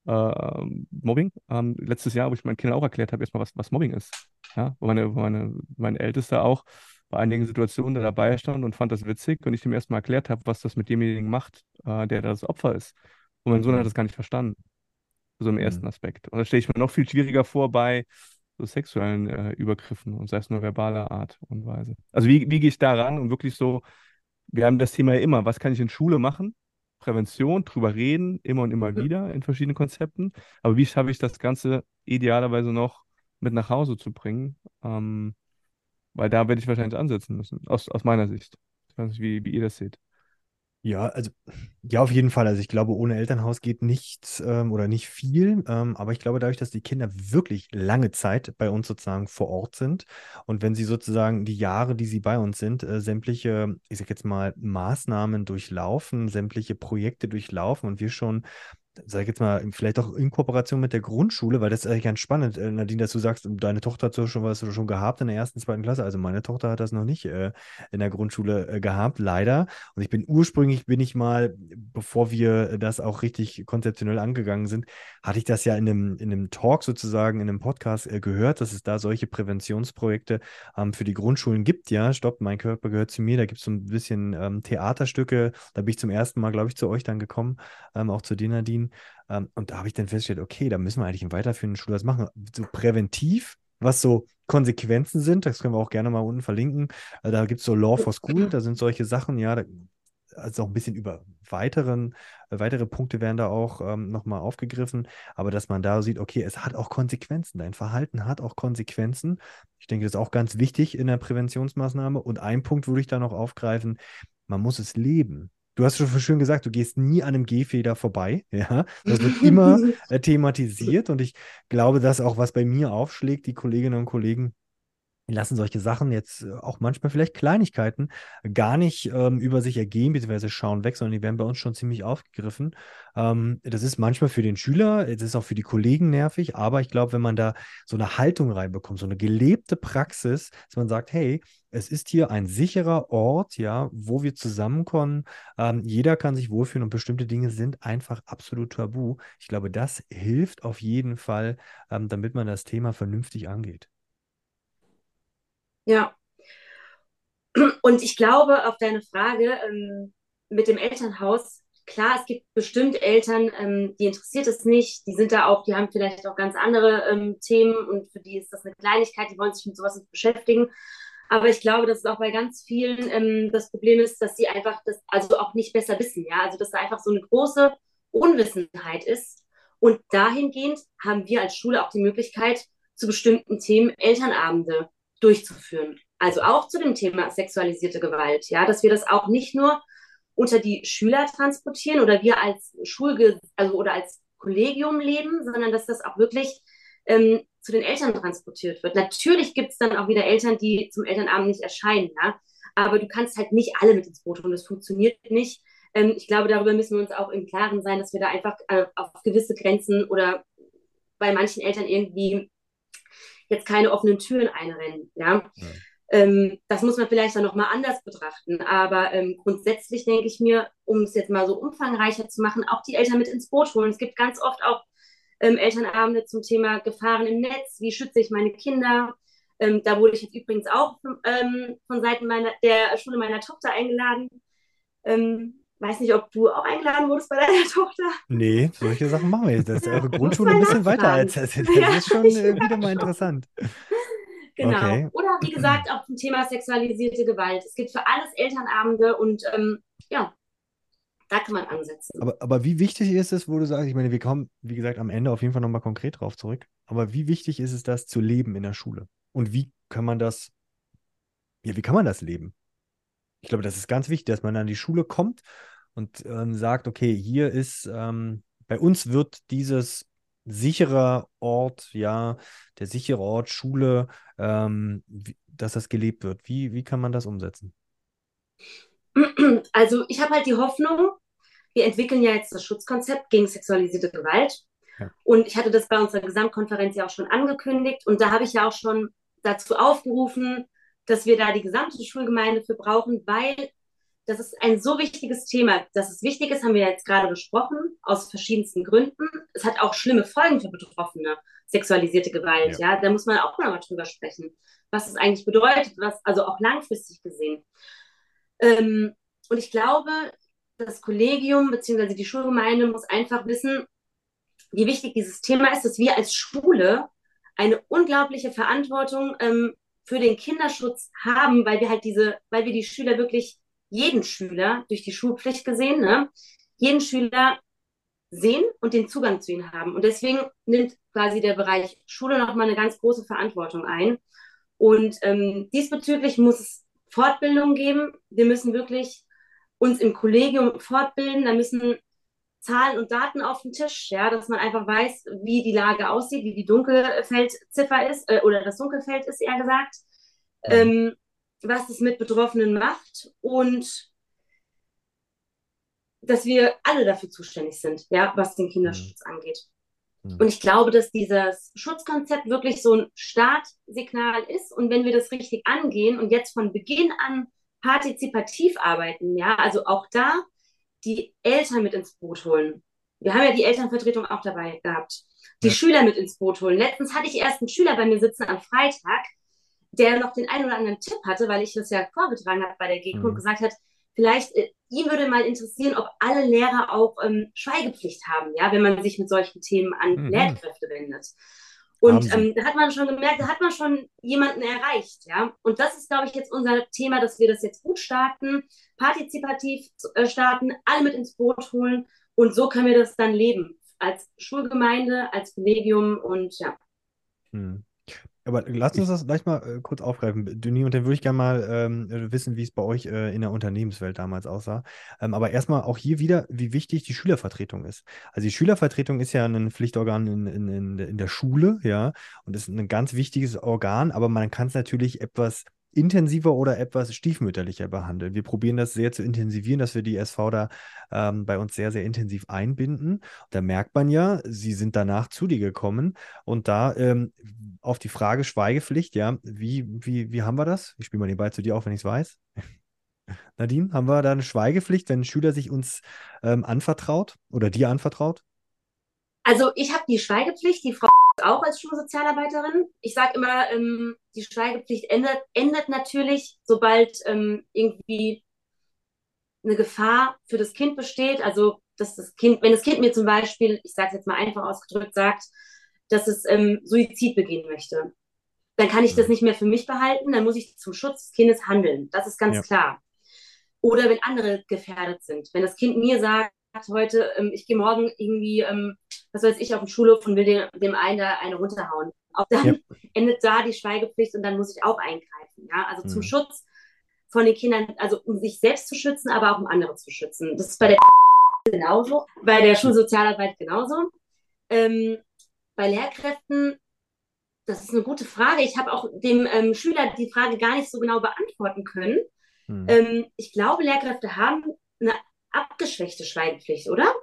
Äh, Mobbing. Ähm, letztes Jahr, wo ich meinen Kindern auch erklärt habe, erstmal, was, was Mobbing ist. Ja, wo meine, wo meine, mein Ältester auch bei einigen Situationen da dabei stand und fand das witzig und ich ihm erstmal erklärt habe, was das mit demjenigen macht, äh, der das Opfer ist. Und mein Sohn hat mhm. das gar nicht verstanden. So im mhm. ersten Aspekt. Und das stelle ich mir noch viel schwieriger vor bei so sexuellen äh, Übergriffen und sei es nur verbaler Art und Weise. Also wie, wie gehe ich da ran und wirklich so, wir haben das Thema ja immer, was kann ich in Schule machen? Prävention, drüber reden, immer und immer mhm. wieder in verschiedenen Konzepten. Aber wie schaffe ich das Ganze idealerweise noch mit nach Hause zu bringen? Ähm, weil da werde ich wahrscheinlich ansetzen müssen, aus, aus meiner Sicht. Ich weiß nicht, wie, wie ihr das seht. Ja, also ja, auf jeden Fall. Also ich glaube, ohne Elternhaus geht nichts ähm, oder nicht viel. Ähm, aber ich glaube, dadurch, dass die Kinder wirklich lange Zeit bei uns sozusagen vor Ort sind und wenn sie sozusagen die Jahre, die sie bei uns sind, äh, sämtliche, ich sag jetzt mal, Maßnahmen durchlaufen, sämtliche Projekte durchlaufen und wir schon sag ich jetzt mal, vielleicht auch in Kooperation mit der Grundschule, weil das ist eigentlich ganz spannend, äh, Nadine, dass du sagst, deine Tochter hat so schon was schon gehabt in der ersten, zweiten Klasse. Also meine Tochter hat das noch nicht äh, in der Grundschule äh, gehabt, leider. Und ich bin ursprünglich, bin ich mal, bevor wir das auch richtig konzeptionell angegangen sind, hatte ich das ja in einem, in einem Talk sozusagen, in einem Podcast äh, gehört, dass es da solche Präventionsprojekte ähm, für die Grundschulen gibt. Ja, stopp, mein Körper gehört zu mir. Da gibt es so ein bisschen ähm, Theaterstücke. Da bin ich zum ersten Mal, glaube ich, zu euch dann gekommen, ähm, auch zu dir, Nadine. Ähm, und da habe ich dann festgestellt, okay, da müssen wir eigentlich im weiterführenden Schul was machen. So präventiv, was so Konsequenzen sind, das können wir auch gerne mal unten verlinken. Also da gibt es so Law for School, da sind solche Sachen, ja, da, also auch ein bisschen über weiteren, äh, weitere Punkte werden da auch ähm, nochmal aufgegriffen, aber dass man da sieht, okay, es hat auch Konsequenzen, dein Verhalten hat auch Konsequenzen. Ich denke, das ist auch ganz wichtig in der Präventionsmaßnahme. Und ein Punkt würde ich da noch aufgreifen, man muss es leben. Du hast schon schön gesagt, du gehst nie an einem Gehfeder vorbei. Ja, das wird immer äh, thematisiert und ich glaube, dass auch was bei mir aufschlägt, die Kolleginnen und Kollegen lassen solche Sachen jetzt äh, auch manchmal vielleicht Kleinigkeiten gar nicht ähm, über sich ergehen, beziehungsweise schauen weg, sondern die werden bei uns schon ziemlich aufgegriffen. Ähm, das ist manchmal für den Schüler, es ist auch für die Kollegen nervig, aber ich glaube, wenn man da so eine Haltung reinbekommt, so eine gelebte Praxis, dass man sagt, hey, es ist hier ein sicherer Ort, ja, wo wir zusammenkommen. Ähm, jeder kann sich wohlfühlen und bestimmte Dinge sind einfach absolut tabu. Ich glaube, das hilft auf jeden Fall, ähm, damit man das Thema vernünftig angeht. Ja. Und ich glaube, auf deine Frage ähm, mit dem Elternhaus, klar, es gibt bestimmt Eltern, ähm, die interessiert es nicht, die sind da auch, die haben vielleicht auch ganz andere ähm, Themen und für die ist das eine Kleinigkeit, die wollen sich mit sowas nicht beschäftigen. Aber ich glaube, dass es auch bei ganz vielen ähm, das Problem ist, dass sie einfach das also auch nicht besser wissen, ja. Also dass da einfach so eine große Unwissenheit ist. Und dahingehend haben wir als Schule auch die Möglichkeit, zu bestimmten Themen Elternabende durchzuführen. Also auch zu dem Thema sexualisierte Gewalt, ja, dass wir das auch nicht nur unter die Schüler transportieren oder wir als Schulge also oder als Kollegium leben, sondern dass das auch wirklich ähm, zu den Eltern transportiert wird. Natürlich gibt es dann auch wieder Eltern, die zum Elternabend nicht erscheinen, ja, aber du kannst halt nicht alle mit ins Boot holen. Das funktioniert nicht. Ähm, ich glaube, darüber müssen wir uns auch im Klaren sein, dass wir da einfach äh, auf gewisse Grenzen oder bei manchen Eltern irgendwie jetzt keine offenen Türen einrennen. Ja. ja. Ähm, das muss man vielleicht dann nochmal anders betrachten. Aber ähm, grundsätzlich denke ich mir, um es jetzt mal so umfangreicher zu machen, auch die Eltern mit ins Boot holen. Es gibt ganz oft auch ähm, Elternabende zum Thema Gefahren im Netz. Wie schütze ich meine Kinder? Ähm, da wurde ich jetzt übrigens auch ähm, von Seiten meiner, der Schule meiner Tochter eingeladen. Weiß nicht, ob du auch eingeladen wurdest bei deiner Tochter. Nee, solche Sachen machen wir jetzt. Das ist eure Grundschule ein bisschen weiter als das. Das ja, ist schon äh, wieder mal interessant. Genau. Okay. Oder wie gesagt, auch zum Thema sexualisierte Gewalt. Es gibt für alles Elternabende und ähm, ja, da kann man ansetzen. Aber, aber wie wichtig ist es, wo du sagst, ich meine, wir kommen, wie gesagt, am Ende auf jeden Fall nochmal konkret drauf zurück. Aber wie wichtig ist es, das zu leben in der Schule? Und wie kann man das, ja, wie kann man das leben? Ich glaube, das ist ganz wichtig, dass man an die Schule kommt und ähm, sagt, okay, hier ist, ähm, bei uns wird dieses sicherer Ort, ja, der sichere Ort, Schule, ähm, wie, dass das gelebt wird. Wie, wie kann man das umsetzen? Also ich habe halt die Hoffnung, wir entwickeln ja jetzt das Schutzkonzept gegen sexualisierte Gewalt. Ja. Und ich hatte das bei unserer Gesamtkonferenz ja auch schon angekündigt. Und da habe ich ja auch schon dazu aufgerufen, dass wir da die gesamte Schulgemeinde für brauchen, weil das ist ein so wichtiges Thema. Dass es wichtig ist, haben wir jetzt gerade besprochen, aus verschiedensten Gründen. Es hat auch schlimme Folgen für Betroffene, sexualisierte Gewalt. Ja, ja? da muss man auch noch mal drüber sprechen, was es eigentlich bedeutet, was, also auch langfristig gesehen. Ähm, und ich glaube, das Kollegium bzw. die Schulgemeinde muss einfach wissen, wie wichtig dieses Thema ist, dass wir als Schule eine unglaubliche Verantwortung ähm, für den Kinderschutz haben, weil wir halt diese, weil wir die Schüler wirklich jeden Schüler durch die Schulpflicht gesehen, ne, jeden Schüler sehen und den Zugang zu ihnen haben. Und deswegen nimmt quasi der Bereich Schule nochmal eine ganz große Verantwortung ein. Und ähm, diesbezüglich muss es Fortbildung geben. Wir müssen wirklich uns im Kollegium fortbilden. Da müssen Zahlen und Daten auf den Tisch, ja, dass man einfach weiß, wie die Lage aussieht, wie die Dunkelfeldziffer ist, äh, oder das Dunkelfeld ist eher gesagt. Mhm. Ähm, was es mit Betroffenen macht und dass wir alle dafür zuständig sind, ja, was den Kinderschutz mhm. angeht. Mhm. Und ich glaube, dass dieses Schutzkonzept wirklich so ein Startsignal ist. Und wenn wir das richtig angehen und jetzt von Beginn an partizipativ arbeiten, ja, also auch da die Eltern mit ins Boot holen. Wir haben ja die Elternvertretung auch dabei gehabt. Die ja. Schüler mit ins Boot holen. Letztens hatte ich erst einen Schüler bei mir sitzen am Freitag, der noch den einen oder anderen Tipp hatte, weil ich das ja vorgetragen habe bei der GECO mhm. und gesagt hat, vielleicht äh, ihn würde mal interessieren, ob alle Lehrer auch ähm, Schweigepflicht haben, ja, wenn man sich mit solchen Themen an mhm. Lehrkräfte wendet. Und ähm, da hat man schon gemerkt, da hat man schon jemanden erreicht, ja. Und das ist, glaube ich, jetzt unser Thema, dass wir das jetzt gut starten, partizipativ äh, starten, alle mit ins Boot holen und so können wir das dann leben als Schulgemeinde, als Kollegium und ja. Hm. Aber lass uns das gleich mal äh, kurz aufgreifen, Denis, und dann würde ich gerne mal ähm, äh, wissen, wie es bei euch äh, in der Unternehmenswelt damals aussah. Ähm, aber erstmal auch hier wieder, wie wichtig die Schülervertretung ist. Also die Schülervertretung ist ja ein Pflichtorgan in, in, in, in der Schule, ja, und ist ein ganz wichtiges Organ, aber man kann es natürlich etwas intensiver oder etwas stiefmütterlicher behandeln. Wir probieren das sehr zu intensivieren, dass wir die SV da ähm, bei uns sehr, sehr intensiv einbinden. Da merkt man ja, sie sind danach zu dir gekommen und da ähm, auf die Frage Schweigepflicht, ja, wie, wie, wie haben wir das? Ich spiele mal den Ball zu dir auf, wenn ich es weiß. Nadine, haben wir da eine Schweigepflicht, wenn ein Schüler sich uns ähm, anvertraut oder dir anvertraut? Also ich habe die Schweigepflicht, die Frau auch als Schulsozialarbeiterin. Ich sage immer, ähm, die Schweigepflicht endet, endet natürlich, sobald ähm, irgendwie eine Gefahr für das Kind besteht. Also dass das Kind, wenn das Kind mir zum Beispiel, ich sage es jetzt mal einfach ausgedrückt, sagt, dass es ähm, Suizid begehen möchte, dann kann ich das nicht mehr für mich behalten. Dann muss ich zum Schutz des Kindes handeln. Das ist ganz ja. klar. Oder wenn andere gefährdet sind. Wenn das Kind mir sagt, heute, ähm, ich gehe morgen irgendwie, ähm, was weiß ich, auf den Schulhof und will dem, dem einen da eine runterhauen. Auch dann ja. endet da die Schweigepflicht und dann muss ich auch eingreifen. Ja? Also mhm. zum Schutz von den Kindern, also um sich selbst zu schützen, aber auch um andere zu schützen. Das ist bei der genauso, bei der Schulsozialarbeit genauso. Ähm, bei Lehrkräften, das ist eine gute Frage. Ich habe auch dem ähm, Schüler die Frage gar nicht so genau beantworten können. Mhm. Ähm, ich glaube, Lehrkräfte haben eine abgeschwächte Schweigepflicht, oder?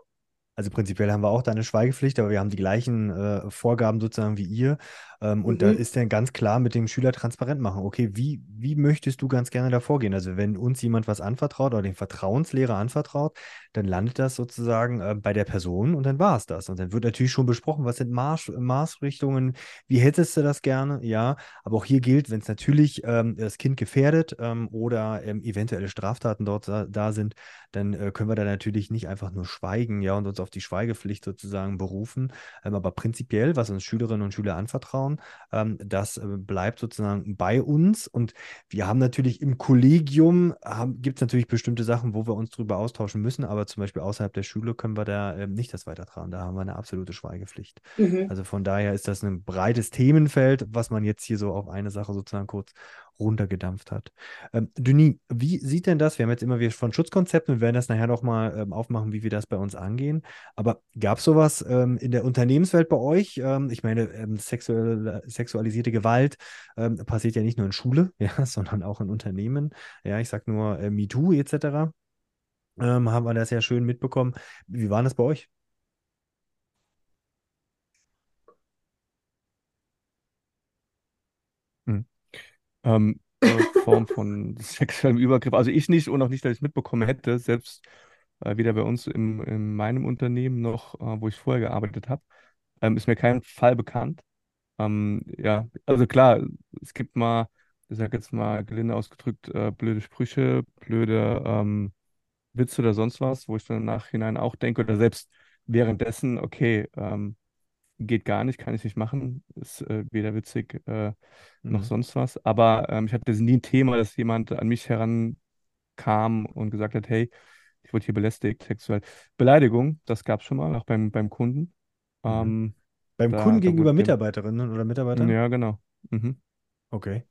Also prinzipiell haben wir auch da eine Schweigepflicht, aber wir haben die gleichen äh, Vorgaben sozusagen wie ihr. Ähm, mhm. Und da mhm. ist dann ganz klar mit dem Schüler transparent machen. Okay, wie, wie möchtest du ganz gerne da vorgehen? Also wenn uns jemand was anvertraut oder den Vertrauenslehrer anvertraut, dann landet das sozusagen äh, bei der Person und dann war es das. Und dann wird natürlich schon besprochen, was sind Marsch, Maßrichtungen, wie hättest du das gerne? Ja, aber auch hier gilt, wenn es natürlich ähm, das Kind gefährdet ähm, oder ähm, eventuelle Straftaten dort da, da sind, dann äh, können wir da natürlich nicht einfach nur schweigen, ja, und uns auf die Schweigepflicht sozusagen berufen. Ähm, aber prinzipiell, was uns Schülerinnen und Schüler anvertrauen, ähm, das äh, bleibt sozusagen bei uns. Und wir haben natürlich im Kollegium, gibt es natürlich bestimmte Sachen, wo wir uns darüber austauschen müssen, aber zum Beispiel außerhalb der Schule können wir da ähm, nicht das weitertragen. Da haben wir eine absolute Schweigepflicht. Mhm. Also von daher ist das ein breites Themenfeld, was man jetzt hier so auf eine Sache sozusagen kurz runtergedampft hat. Ähm, Denis, wie sieht denn das? Wir haben jetzt immer wieder von Schutzkonzepten, wir werden das nachher nochmal ähm, aufmachen, wie wir das bei uns angehen. Aber gab es sowas ähm, in der Unternehmenswelt bei euch? Ähm, ich meine, ähm, sexuelle, sexualisierte Gewalt ähm, passiert ja nicht nur in Schule, ja, sondern auch in Unternehmen. Ja, ich sage nur äh, MeToo etc. haben wir das ja schön mitbekommen. Wie war das bei euch? Hm. Ähm, äh, Form von sexuellem Übergriff. Also ich nicht und auch nicht, dass ich es mitbekommen hätte, selbst äh, weder bei uns im, in meinem Unternehmen noch, äh, wo ich vorher gearbeitet habe, ähm, ist mir kein Fall bekannt. Ähm, ja, also klar, es gibt mal, ich sag jetzt mal gelinde ausgedrückt, äh, blöde Sprüche, blöde ähm, Witze oder sonst was, wo ich dann Nachhinein auch denke, oder selbst währenddessen, okay, ähm, geht gar nicht, kann ich nicht machen, ist äh, weder witzig äh, noch Mhm. sonst was. Aber ähm, ich hatte nie ein Thema, dass jemand an mich herankam und gesagt hat, hey, ich wurde hier belästigt, sexuell. Beleidigung, das gab es schon mal, auch beim, beim Kunden. Mhm. Ähm, Beim da, Kunden da gegenüber Mitarbeiterinnen oder Mitarbeitern? ja, genau. Mhm. Okay,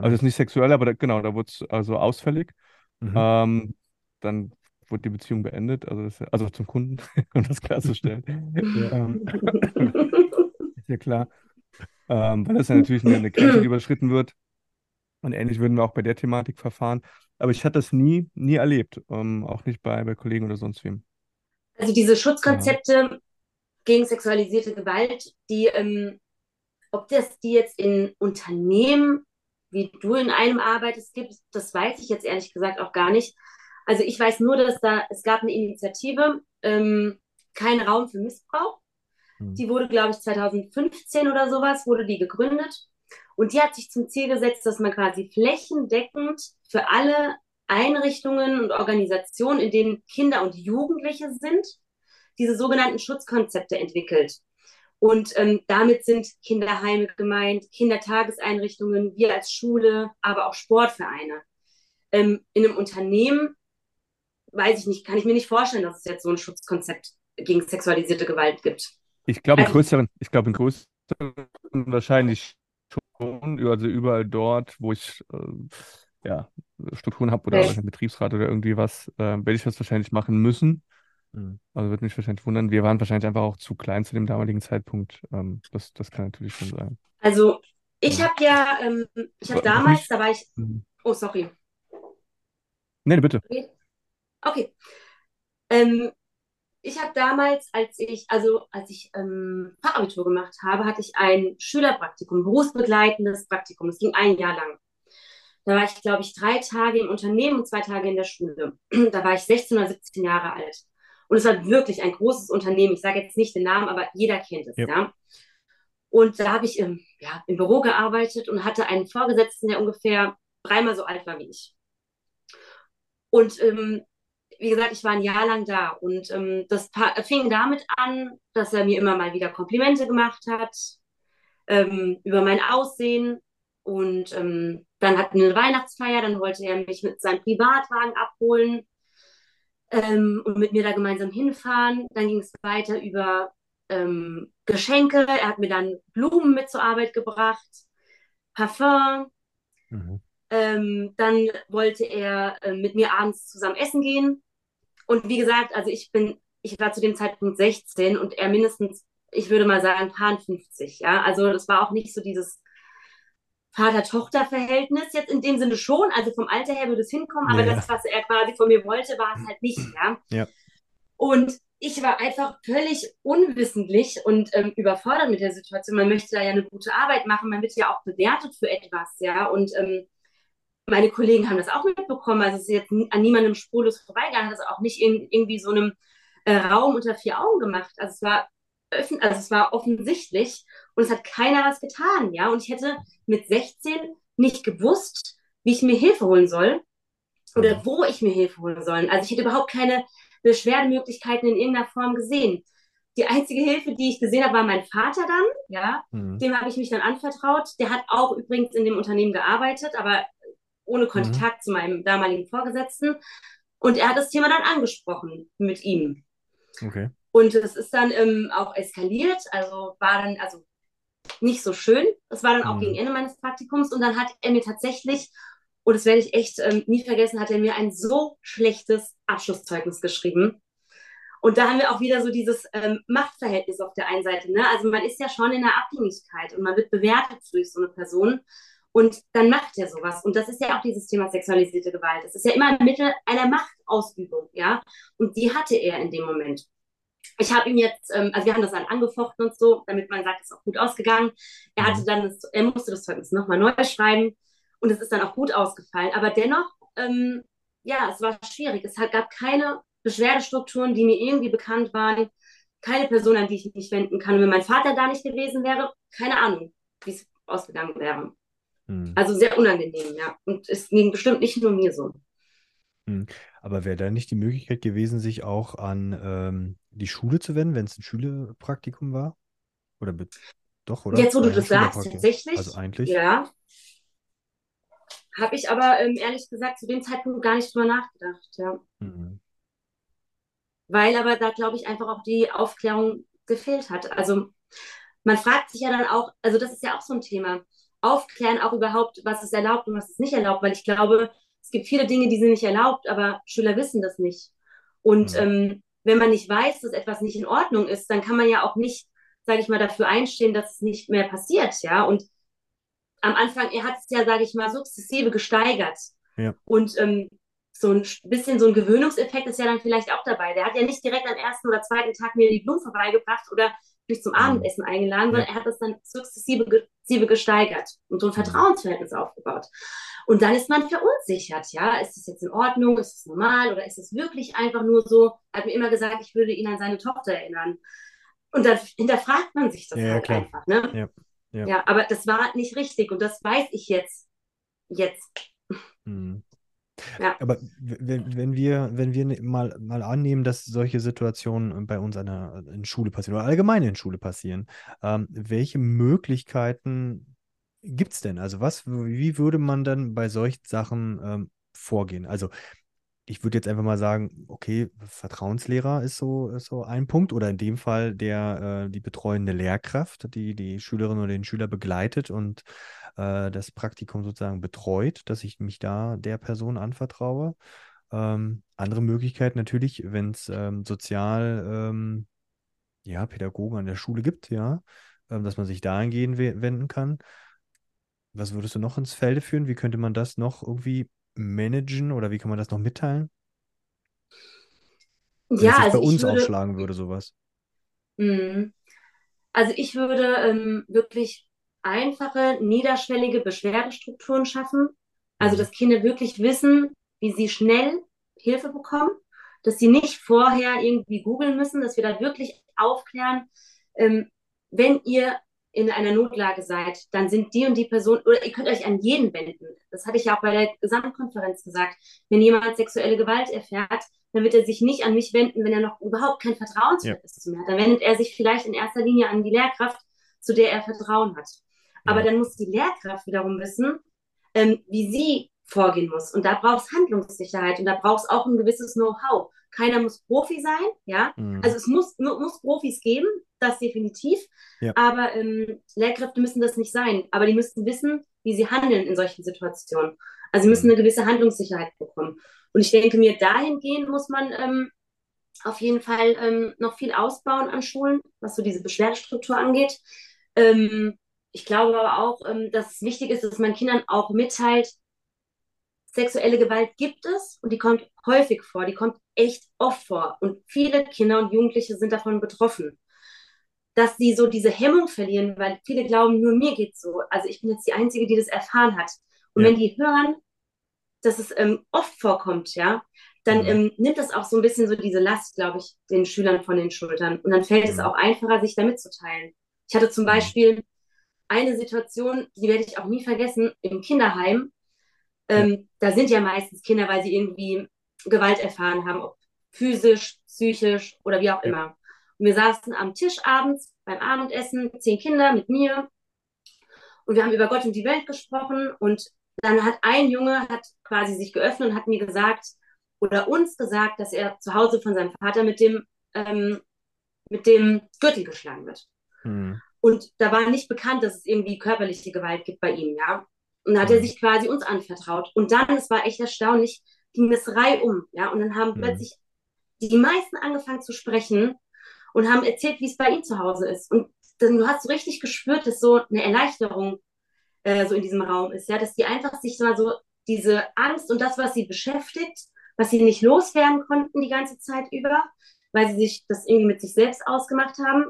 Also spannend. jetzt nicht sexuell, aber da, genau, da wurde es also ausfällig. Mhm. Ähm, dann wurde die Beziehung beendet, also, das, also zum Kunden, um das klarzustellen. Ja. Ähm, ist ja klar. Ähm, weil das ja natürlich eine, eine Grenze, überschritten wird. Und ähnlich würden wir auch bei der Thematik verfahren. Aber ich hatte das nie, nie erlebt. Ähm, auch nicht bei, bei Kollegen oder sonst wem. Also diese Ja. Schutzkonzepte gegen sexualisierte Gewalt, die, ähm, ob das die jetzt in Unternehmen, wie du in einem arbeitest, gibt, das weiß ich jetzt ehrlich gesagt auch gar nicht. Also ich weiß nur, dass da, es gab eine Initiative, ähm, kein Raum für Missbrauch. Mhm. Die wurde, glaube ich, 2015 oder sowas, wurde die gegründet. Und die hat sich zum Ziel gesetzt, dass man quasi flächendeckend für alle Einrichtungen und Organisationen, in denen Kinder und Jugendliche sind, diese sogenannten Schutzkonzepte entwickelt. Und ähm, damit sind Kinderheime gemeint, Kindertageseinrichtungen, wir als Schule, aber auch Sportvereine. Ähm, in einem Unternehmen, weiß ich nicht, kann ich mir nicht vorstellen, dass es jetzt so ein Schutzkonzept gegen sexualisierte Gewalt gibt. Ich glaube, in Also, größeren, ich glaube, in größeren wahrscheinlich schon, also überall dort, wo ich äh, ja, Strukturen habe oder einen Betriebsrat oder irgendwie was, äh, werde ich das wahrscheinlich machen müssen. Mhm. Also würde mich wahrscheinlich wundern. Wir waren wahrscheinlich einfach auch zu klein zu dem damaligen Zeitpunkt. Ähm, das, das kann natürlich schon sein. Also, ich habe ja, ähm, ich habe damals, da war ich, Mhm. oh, sorry. Nee, bitte. Okay. Okay. Ähm, ich habe damals, als ich, also als ich ähm, Fachabitur gemacht habe, hatte ich ein Schülerpraktikum, berufsbegleitendes Praktikum. Das ging ein Jahr lang. Da war ich, glaube ich, drei Tage im Unternehmen und zwei Tage in der Schule. Da war ich 16 oder 17 Jahre alt. Und es war wirklich ein großes Unternehmen. Ich sage jetzt nicht den Namen, aber jeder kennt es, Ja. ja. Und da habe ich im, ja, im Büro gearbeitet und hatte einen Vorgesetzten, der ungefähr dreimal so alt war wie ich. Und ähm, wie gesagt, ich war ein Jahr lang da und ähm, das fing damit an, dass er mir immer mal wieder Komplimente gemacht hat ähm, über mein Aussehen. Und ähm, dann hatten wir eine Weihnachtsfeier, dann wollte er mich mit seinem Privatwagen abholen ähm, und mit mir da gemeinsam hinfahren. Dann ging es weiter über ähm, Geschenke. Er hat mir dann Blumen mit zur Arbeit gebracht, Parfum. Mhm. Ähm, dann wollte er äh, mit mir abends zusammen essen gehen. Und wie gesagt, also ich bin, ich war zu dem Zeitpunkt 16 und er mindestens, ich würde mal sagen, paar 50, ja. Also das war auch nicht so dieses Vater-Tochter-Verhältnis jetzt in dem Sinne schon. Also vom Alter her würde es hinkommen, aber Ja. das, was er quasi von mir wollte, war es halt nicht, ja. Ja. Und ich war einfach völlig unwissentlich und ähm, überfordert mit der Situation. Man möchte da ja eine gute Arbeit machen, man wird ja auch bewertet für etwas, ja. Und ähm, meine Kollegen haben das auch mitbekommen. Also es ist jetzt an niemandem spurlos vorbeigegangen, hat das auch nicht in irgendwie so einem äh, Raum unter vier Augen gemacht. Also es war also es war offensichtlich und es hat keiner was getan, ja. Und ich hätte mit 16 nicht gewusst, wie ich mir Hilfe holen soll oder Mhm. wo ich mir Hilfe holen soll. Also ich hätte überhaupt keine Beschwerdemöglichkeiten in irgendeiner Form gesehen. Die einzige Hilfe, die ich gesehen habe, war mein Vater dann, ja. Mhm. Dem habe ich mich dann anvertraut. Der hat auch übrigens in dem Unternehmen gearbeitet, aber ohne Mhm. Kontakt zu meinem damaligen Vorgesetzten. Und er hat das Thema dann angesprochen mit ihm. Okay. Und es ist dann ähm, auch eskaliert. Also war dann, also nicht so schön. Das war dann auch Mhm. gegen Ende meines Praktikums und dann hat er mir tatsächlich, und das werde ich echt ähm, nie vergessen, hat er mir ein so schlechtes Abschlusszeugnis geschrieben. Und da haben wir auch wieder so dieses ähm, Machtverhältnis auf der einen Seite. Ne? Also man ist ja schon in der Abhängigkeit und man wird bewertet durch so eine Person. Und dann macht er sowas. Und das ist ja auch dieses Thema sexualisierte Gewalt. Das ist ja immer ein Mittel einer Machtausübung, ja. Und die hatte er in dem Moment. Ich habe ihm jetzt, ähm, also wir haben das dann angefochten und so, damit man sagt, es ist auch gut ausgegangen. Er hatte Mhm. dann, das, er musste das Zeugnis nochmal neu schreiben und es ist dann auch gut ausgefallen. Aber dennoch, ähm, ja, es war schwierig. Es hat, gab keine Beschwerdestrukturen, die mir irgendwie bekannt waren. Keine Person, an die ich mich wenden kann. Und wenn mein Vater da nicht gewesen wäre, keine Ahnung, wie es ausgegangen wäre. Hm. Also sehr unangenehm, ja. Und es ging bestimmt nicht nur mir so. Aber wäre da nicht die Möglichkeit gewesen, sich auch an ähm, die Schule zu wenden, wenn es ein Schülerpraktikum war? Oder doch, oder? Jetzt, wo du das sagst, tatsächlich, Also eigentlich. ja, habe ich aber ähm, ehrlich gesagt zu dem Zeitpunkt gar nicht drüber nachgedacht, ja. Mhm. Weil aber da, glaube ich, einfach auch die Aufklärung gefehlt hat. Also man fragt sich ja dann auch, also das ist ja auch so ein Thema, aufklären auch überhaupt, was ist erlaubt und was ist nicht erlaubt, weil ich glaube, es gibt viele Dinge, die sind nicht erlaubt, aber Schüler wissen das nicht. Und Mhm. ähm, wenn man nicht weiß, dass etwas nicht in Ordnung ist, dann kann man ja auch nicht, sage ich mal, dafür einstehen, dass es nicht mehr passiert, ja. Und am Anfang, er hat es ja, sage ich mal, sukzessive gesteigert. Ja. Und ähm, so ein bisschen so ein Gewöhnungseffekt ist ja dann vielleicht auch dabei. Der hat ja nicht direkt am ersten oder zweiten Tag mir die Blumen vorbeigebracht oder mich zum Mhm. Abendessen eingeladen, sondern er hat das dann sukzessive ge- sukzessive gesteigert und so ein Mhm. Vertrauensverhältnis aufgebaut. Und dann ist man verunsichert, ja. Ist das jetzt in Ordnung? Ist es normal? Oder ist es wirklich einfach nur so? Er hat mir immer gesagt, ich würde ihn an seine Tochter erinnern. Und dann hinterfragt man sich das Ja, halt klar. einfach, ne? Ja, ja. Ja, aber das war nicht richtig und das weiß ich jetzt. Jetzt. Mhm. Ja. Aber wenn, wenn wir, wenn wir ne- mal, mal annehmen, dass solche Situationen bei uns der, in Schule passieren oder allgemein in Schule passieren, ähm, welche Möglichkeiten gibt es denn? Also was, wie würde man dann bei solchen Sachen ähm, vorgehen? Also ich würde jetzt einfach mal sagen, okay, Vertrauenslehrer ist so, ist so ein Punkt oder in dem Fall der, äh, die betreuende Lehrkraft, die die Schülerin oder den Schüler begleitet und äh, das Praktikum sozusagen betreut, dass ich mich da der Person anvertraue. Ähm, andere Möglichkeit natürlich, wenn es ähm, sozial, ähm, ja, Pädagogen an der Schule gibt, ja, ähm, dass man sich dahingehend we- wenden kann. Was würdest du noch ins Felde führen? Wie könnte man das noch irgendwie managen oder wie kann man das noch mitteilen? Wenn Ja, also bei uns würde, aufschlagen würde, sowas. Mhm. Also ich würde ähm, wirklich einfache, niederschwellige Beschwerdestrukturen schaffen. Also Mhm. dass Kinder wirklich wissen, wie sie schnell Hilfe bekommen, dass sie nicht vorher irgendwie googeln müssen, dass wir da wirklich aufklären, ähm, wenn ihr in einer Notlage seid, dann sind die und die Person, oder ihr könnt euch an jeden wenden. Das hatte ich ja auch bei der Gesamtkonferenz gesagt. Wenn jemand sexuelle Gewalt erfährt, dann wird er sich nicht an mich wenden, wenn er noch überhaupt kein Vertrauensverhältnis zu mir hat. Dann wendet er sich vielleicht in erster Linie an die Lehrkraft, zu der er Vertrauen hat. Aber Ja. dann muss die Lehrkraft wiederum wissen, ähm, wie sie vorgehen muss. Und da braucht es Handlungssicherheit und da braucht es auch ein gewisses Know-how. Keiner muss Profi sein, ja. Mhm. Also es muss, mu- muss Profis geben, das definitiv. Ja. Aber ähm, Lehrkräfte müssen das nicht sein. Aber die müssen wissen, wie sie handeln in solchen Situationen. Also sie müssen Mhm. eine gewisse Handlungssicherheit bekommen. Und ich denke mir, dahingehend muss man ähm, auf jeden Fall ähm, noch viel ausbauen an Schulen, was so diese Beschwerdestruktur angeht. Ähm, ich glaube aber auch, ähm, dass es wichtig ist, dass man Kindern auch mitteilt, sexuelle Gewalt gibt es und die kommt häufig vor, die kommt echt oft vor. Und viele Kinder und Jugendliche sind davon betroffen. Dass sie so diese Hemmung verlieren, weil viele glauben, nur mir geht's so. Also ich bin jetzt die Einzige, die das erfahren hat. Und Ja. wenn die hören, dass es ähm, oft vorkommt, ja, dann Mhm. ähm, nimmt das auch so ein bisschen so diese Last, glaube ich, den Schülern von den Schultern. Und dann fällt es Mhm. auch einfacher, sich da mitzuteilen. Ich hatte zum Mhm. Beispiel eine Situation, die werde ich auch nie vergessen, im Kinderheim. Ähm, Da sind ja meistens Kinder, weil sie irgendwie Gewalt erfahren haben, ob physisch, psychisch oder wie auch Ja. immer. Und wir saßen am Tisch abends beim Abendessen, zehn Kinder mit mir. Und wir haben über Gott und die Welt gesprochen. Und dann hat ein Junge hat quasi sich geöffnet und hat mir gesagt oder uns gesagt, dass er zu Hause von seinem Vater mit dem, ähm, mit dem Gürtel geschlagen wird. Mhm. Und da war nicht bekannt, dass es irgendwie körperliche Gewalt gibt bei ihm, ja. Und dann hat er Mhm. sich quasi uns anvertraut. Und dann, es war echt erstaunlich, ging das reihum, ja. Und dann haben Mhm. plötzlich die meisten angefangen zu sprechen und haben erzählt, wie es bei ihm zu Hause ist. Und dann, du hast so richtig gespürt, dass so eine Erleichterung äh, so in diesem Raum ist, ja, dass die einfach sich mal so diese Angst und das, was sie beschäftigt, was sie nicht loswerden konnten die ganze Zeit über, weil sie sich das irgendwie mit sich selbst ausgemacht haben,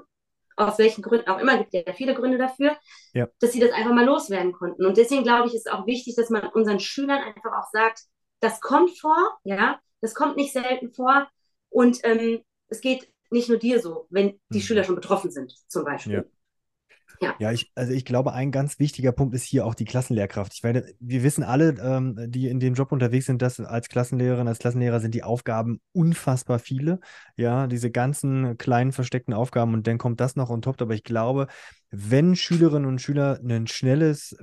aus welchen Gründen auch immer, gibt ja viele Gründe dafür, Ja. dass sie das einfach mal loswerden konnten. Und deswegen glaube ich, ist auch wichtig, dass man unseren Schülern einfach auch sagt, das kommt vor, ja, das kommt nicht selten vor und ähm, es geht nicht nur dir so, wenn die Mhm. Schüler schon betroffen sind, zum Beispiel. Ja. Ja. Ja, ich, also ich glaube, ein ganz wichtiger Punkt ist hier auch die Klassenlehrkraft. Ich werde, wir wissen alle, ähm, die in dem Job unterwegs sind, dass als Klassenlehrerin, als Klassenlehrer sind die Aufgaben unfassbar viele. Ja, diese ganzen kleinen versteckten Aufgaben und dann kommt das noch on top. Aber ich glaube, wenn Schülerinnen und Schüler ein schnelles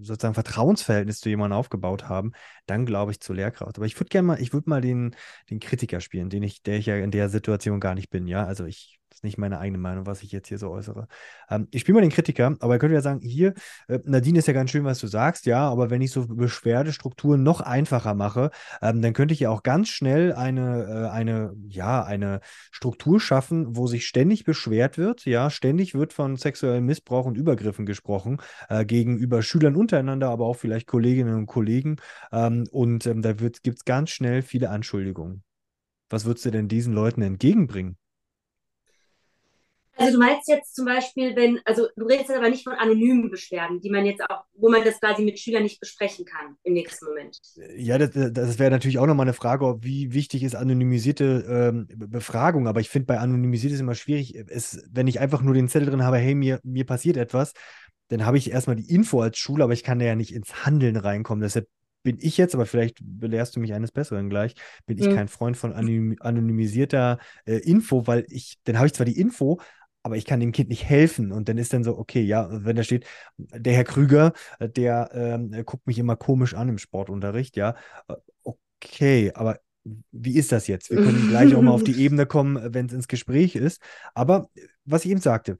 sozusagen Vertrauensverhältnis zu jemandem aufgebaut haben, dann glaube ich zur Lehrkraft. Aber ich würde gerne mal, ich würde mal den, den Kritiker spielen, den ich, der ich ja in der Situation gar nicht bin. Ja, also ich, das ist nicht meine eigene Meinung, was ich jetzt hier so äußere. Ähm, ich spiele mal den Kritiker, aber ihr könnt ja sagen, hier, äh, Nadine ist ja ganz schön, was du sagst, ja, aber wenn ich so Beschwerdestrukturen noch einfacher mache, ähm, dann könnte ich ja auch ganz schnell eine, äh, eine, ja, eine Struktur schaffen, wo sich ständig beschwert wird, ja, ständig wird von sexuellem Missbrauch und Übergriffen gesprochen, äh, gegenüber Schülern untereinander, aber auch vielleicht Kolleginnen und Kollegen. Ähm, und ähm, da gibt es ganz schnell viele Anschuldigungen. Was würdest du denn diesen Leuten entgegenbringen? Also du meinst jetzt zum Beispiel, wenn, also du redest jetzt aber nicht von anonymen Beschwerden, die man jetzt auch, wo man das quasi mit Schülern nicht besprechen kann im nächsten Moment. Ja, das, das wäre natürlich auch nochmal eine Frage, ob wie wichtig ist anonymisierte ähm, Be- Befragung. Aber ich finde, bei anonymisiert ist immer schwierig. Es, wenn ich einfach nur den Zettel drin habe, hey, mir, mir passiert etwas, dann habe ich erstmal die Info als Schule, aber ich kann da ja nicht ins Handeln reinkommen. Deshalb bin ich jetzt, aber vielleicht belehrst du mich eines Besseren gleich, bin ich Mhm. kein Freund von anonym, anonymisierter äh, Info, weil ich, dann habe ich zwar die Info, aber ich kann dem Kind nicht helfen. Und dann ist dann so, okay, ja, wenn da steht, der Herr Krüger, äh, der ähm, äh, guckt mich immer komisch an im Sportunterricht, ja. Äh, Okay, aber wie ist das jetzt? Wir können gleich auch mal auf die Ebene kommen, äh, wenn es ins Gespräch ist. Aber was ich eben sagte,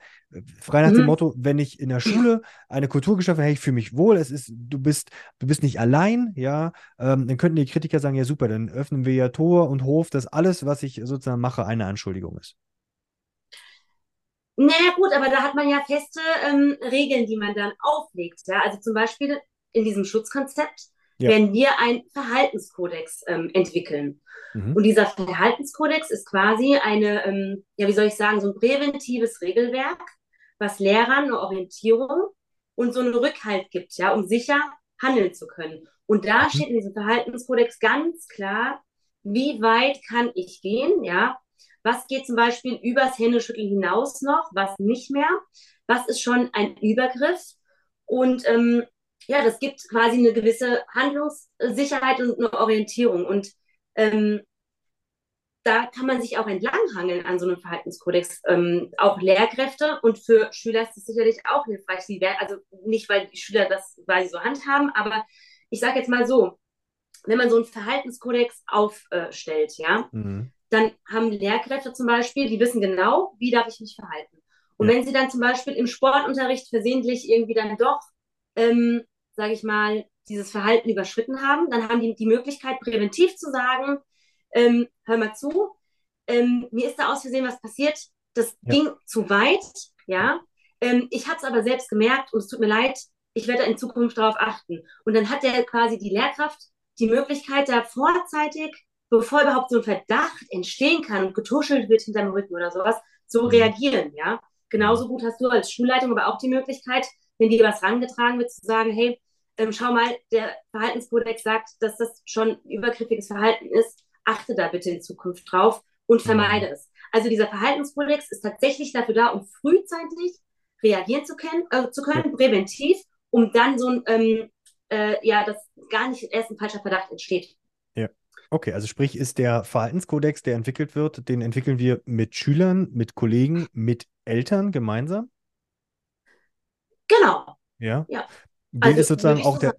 frei nach dem Mhm. Motto, wenn ich in der Schule eine Kultur geschaffen habe, hey, ich fühle mich wohl, es ist, du bist, du bist nicht allein, ja, ähm, dann könnten die Kritiker sagen, ja super, dann öffnen wir ja Tor und Hof, dass alles, was ich sozusagen mache, eine Anschuldigung ist. Naja, gut, aber da hat man ja feste ähm, Regeln, die man dann auflegt. Ja? Also zum Beispiel in diesem Schutzkonzept Ja. werden wir einen Verhaltenskodex ähm, entwickeln. Mhm. Und dieser Verhaltenskodex ist quasi eine, ähm, ja, wie soll ich sagen, so ein präventives Regelwerk, was Lehrern eine Orientierung und so einen Rückhalt gibt, ja, um sicher handeln zu können. Und da Mhm. steht in diesem Verhaltenskodex ganz klar, wie weit kann ich gehen, ja, was geht zum Beispiel übers Händeschütteln hinaus noch, was nicht mehr, was ist schon ein Übergriff und ähm, ja, das gibt quasi eine gewisse Handlungssicherheit und eine Orientierung und ähm, da kann man sich auch entlanghangeln an so einem Verhaltenskodex. Ähm, auch Lehrkräfte und für Schüler ist das sicherlich auch hilfreich. Sie werden, also nicht, weil die Schüler das quasi so handhaben, aber ich sage jetzt mal so, wenn man so einen Verhaltenskodex aufstellt, ja, Mhm. Dann haben Lehrkräfte zum Beispiel, die wissen genau, wie darf ich mich verhalten. Und Ja. wenn sie dann zum Beispiel im Sportunterricht versehentlich irgendwie dann doch, ähm, sage ich mal, dieses Verhalten überschritten haben, dann haben die die Möglichkeit, präventiv zu sagen, ähm, hör mal zu, ähm, mir ist da aus Versehen was passiert, das Ja. ging zu weit, ja. Ähm, ich habe es aber selbst gemerkt und es tut mir leid, ich werde in Zukunft darauf achten. Und dann hat der quasi die Lehrkraft die Möglichkeit, da vorzeitig, bevor überhaupt so ein Verdacht entstehen kann und getuschelt wird hinterm Rücken oder sowas, zu Mhm. reagieren, ja. Genauso gut hast du als Schulleitung aber auch die Möglichkeit, wenn dir was rangetragen wird, zu sagen, hey, ähm, schau mal, der Verhaltenskodex sagt, dass das schon übergriffiges Verhalten ist, achte da bitte in Zukunft drauf und vermeide es. Also dieser Verhaltenskodex ist tatsächlich dafür da, um frühzeitig reagieren zu können, äh, zu können präventiv, um dann so ein, ähm, äh, ja, dass gar nicht erst ein falscher Verdacht entsteht. Okay, also sprich, ist der Verhaltenskodex, der entwickelt wird, den entwickeln wir mit Schülern, mit Kollegen, mit Eltern gemeinsam? Genau. Ja. Ja. Wer Also ist sozusagen auch der,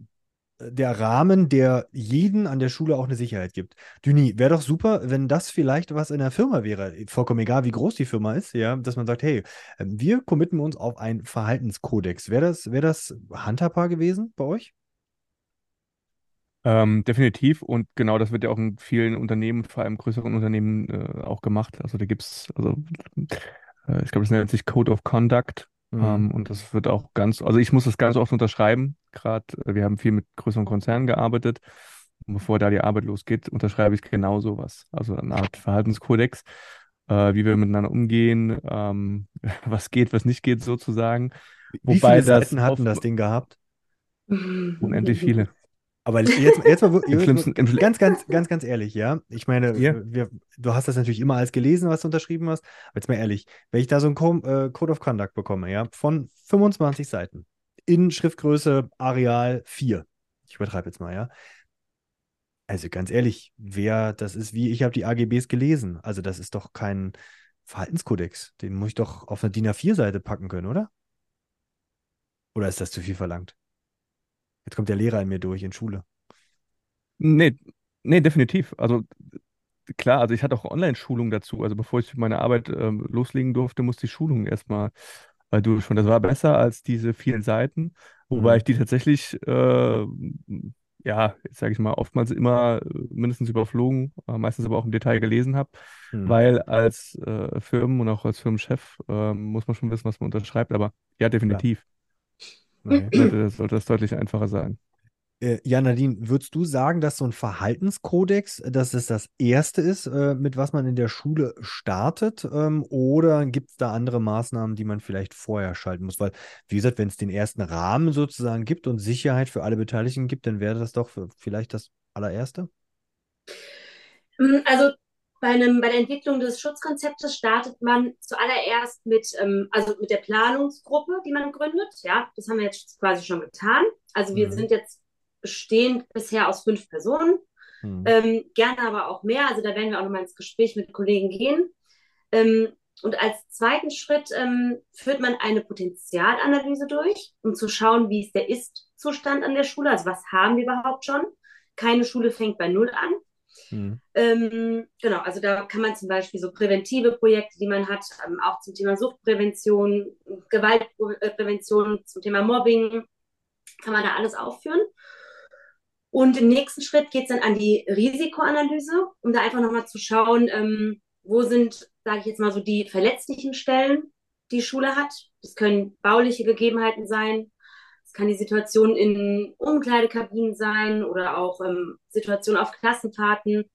der Rahmen, der jeden an der Schule auch eine Sicherheit gibt. Düni, wäre doch super, wenn das vielleicht was in der Firma wäre. Vollkommen egal, wie groß die Firma ist, ja, dass man sagt, hey, ähm, wir committen uns auf einen Verhaltenskodex. Wäre das, wär das handhabbar gewesen bei euch? Ähm, definitiv und genau das wird ja auch in vielen Unternehmen, vor allem größeren Unternehmen, äh, auch gemacht. Also da gibt es, also äh, ich glaube, das nennt sich Code of Conduct Mhm. ähm, und das wird auch ganz, also ich muss das ganz oft unterschreiben. Gerade äh, wir haben viel mit größeren Konzernen gearbeitet. Und bevor da die Arbeit losgeht, unterschreibe ich genau sowas. Also eine Art Verhaltenskodex, äh, wie wir miteinander umgehen, ähm, was geht, was nicht geht sozusagen. Wie Wobei viele das Seiten hatten das Ding gehabt? Unendlich viele. Aber jetzt, jetzt mal, wir- Im schlimmsten, im, schli- ganz, ganz, ganz, ganz ehrlich, ja. Ich meine, Ja. wir, du hast das natürlich immer alles gelesen, was du unterschrieben hast. Aber jetzt mal ehrlich, wenn ich da so ein äh, Code of Conduct bekomme, ja, von 25 Seiten in Schriftgröße Areal 4, ich übertreibe jetzt mal, ja. Also ganz ehrlich, wer das ist, wie ich habe die AGBs gelesen. Also das ist doch kein Verhaltenskodex. Den muss ich doch auf eine DIN A4-Seite packen können, oder? Oder ist das zu viel verlangt? Jetzt kommt der Lehrer in mir durch in Schule. Nee, nee, definitiv. Also klar, also ich hatte auch Online-Schulung dazu. Also bevor ich meine Arbeit ähm, loslegen durfte, musste ich Schulungen erstmal äh, durchführen. Das war besser als diese vielen Seiten, wobei Mhm. ich die tatsächlich, äh, ja, jetzt sage ich mal, oftmals immer äh, mindestens überflogen, äh, meistens aber auch im Detail gelesen habe, Hm. weil als äh, Firmen und auch als Firmenchef äh, muss man schon wissen, was man unterschreibt. Aber ja, definitiv. Okay. Sollte, sollte das deutlich einfacher sein. Äh, ja, Nadine, würdest du sagen, dass so ein Verhaltenskodex, dass es das Erste ist, äh, mit was man in der Schule startet? Ähm, oder gibt es da andere Maßnahmen, die man vielleicht vorher schalten muss? Weil, wie gesagt, wenn es den ersten Rahmen sozusagen gibt und Sicherheit für alle Beteiligten gibt, dann wäre das doch vielleicht das allererste? Mm, Also bei, einem, bei der Entwicklung des Schutzkonzeptes startet man zuallererst mit, ähm, also mit der Planungsgruppe, die man gründet. Ja, das haben wir jetzt quasi schon getan. Also wir Mhm. sind jetzt bestehend bisher aus fünf Personen, Hm. ähm, gerne aber auch mehr. Also da werden wir auch nochmal ins Gespräch mit Kollegen gehen. Ähm, und als zweiten Schritt ähm, führt man eine Potenzialanalyse durch, um zu schauen, wie ist der Ist-Zustand an der Schule. Also was haben wir überhaupt schon? Keine Schule fängt bei Null an. Hm. Ähm, genau, also da kann man zum Beispiel so präventive Projekte, die man hat, ähm, auch zum Thema Suchtprävention, Gewaltprävention, zum Thema Mobbing, kann man da alles aufführen. Und im nächsten Schritt geht es dann an die Risikoanalyse, um da einfach nochmal zu schauen, ähm, wo sind, sage ich jetzt mal so, die verletzlichen Stellen, die Schule hat. Das können bauliche Gegebenheiten sein, kann die Situation in Umkleidekabinen sein oder auch ähm, Situationen auf Klassenfahrten.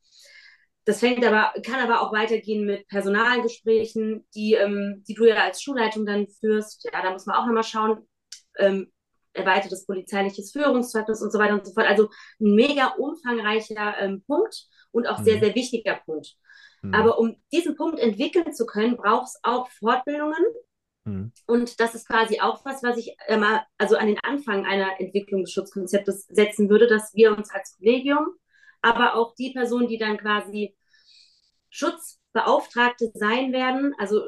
Das fängt aber, kann aber auch weitergehen mit Personalgesprächen, die, ähm, die du ja als Schulleitung dann führst. Ja, da muss man auch nochmal schauen, ähm, erweitertes polizeiliches Führungszeugnis und so weiter und so fort. Also ein mega umfangreicher ähm, Punkt und auch sehr, Mhm. sehr wichtiger Punkt. Hm. Aber um diesen Punkt entwickeln zu können, braucht es auch Fortbildungen. Hm. Und das ist quasi auch was, was ich immer, also an den Anfang einer Entwicklung des Schutzkonzeptes setzen würde, dass wir uns als Kollegium, aber auch die Personen, die dann quasi Schutzbeauftragte sein werden, also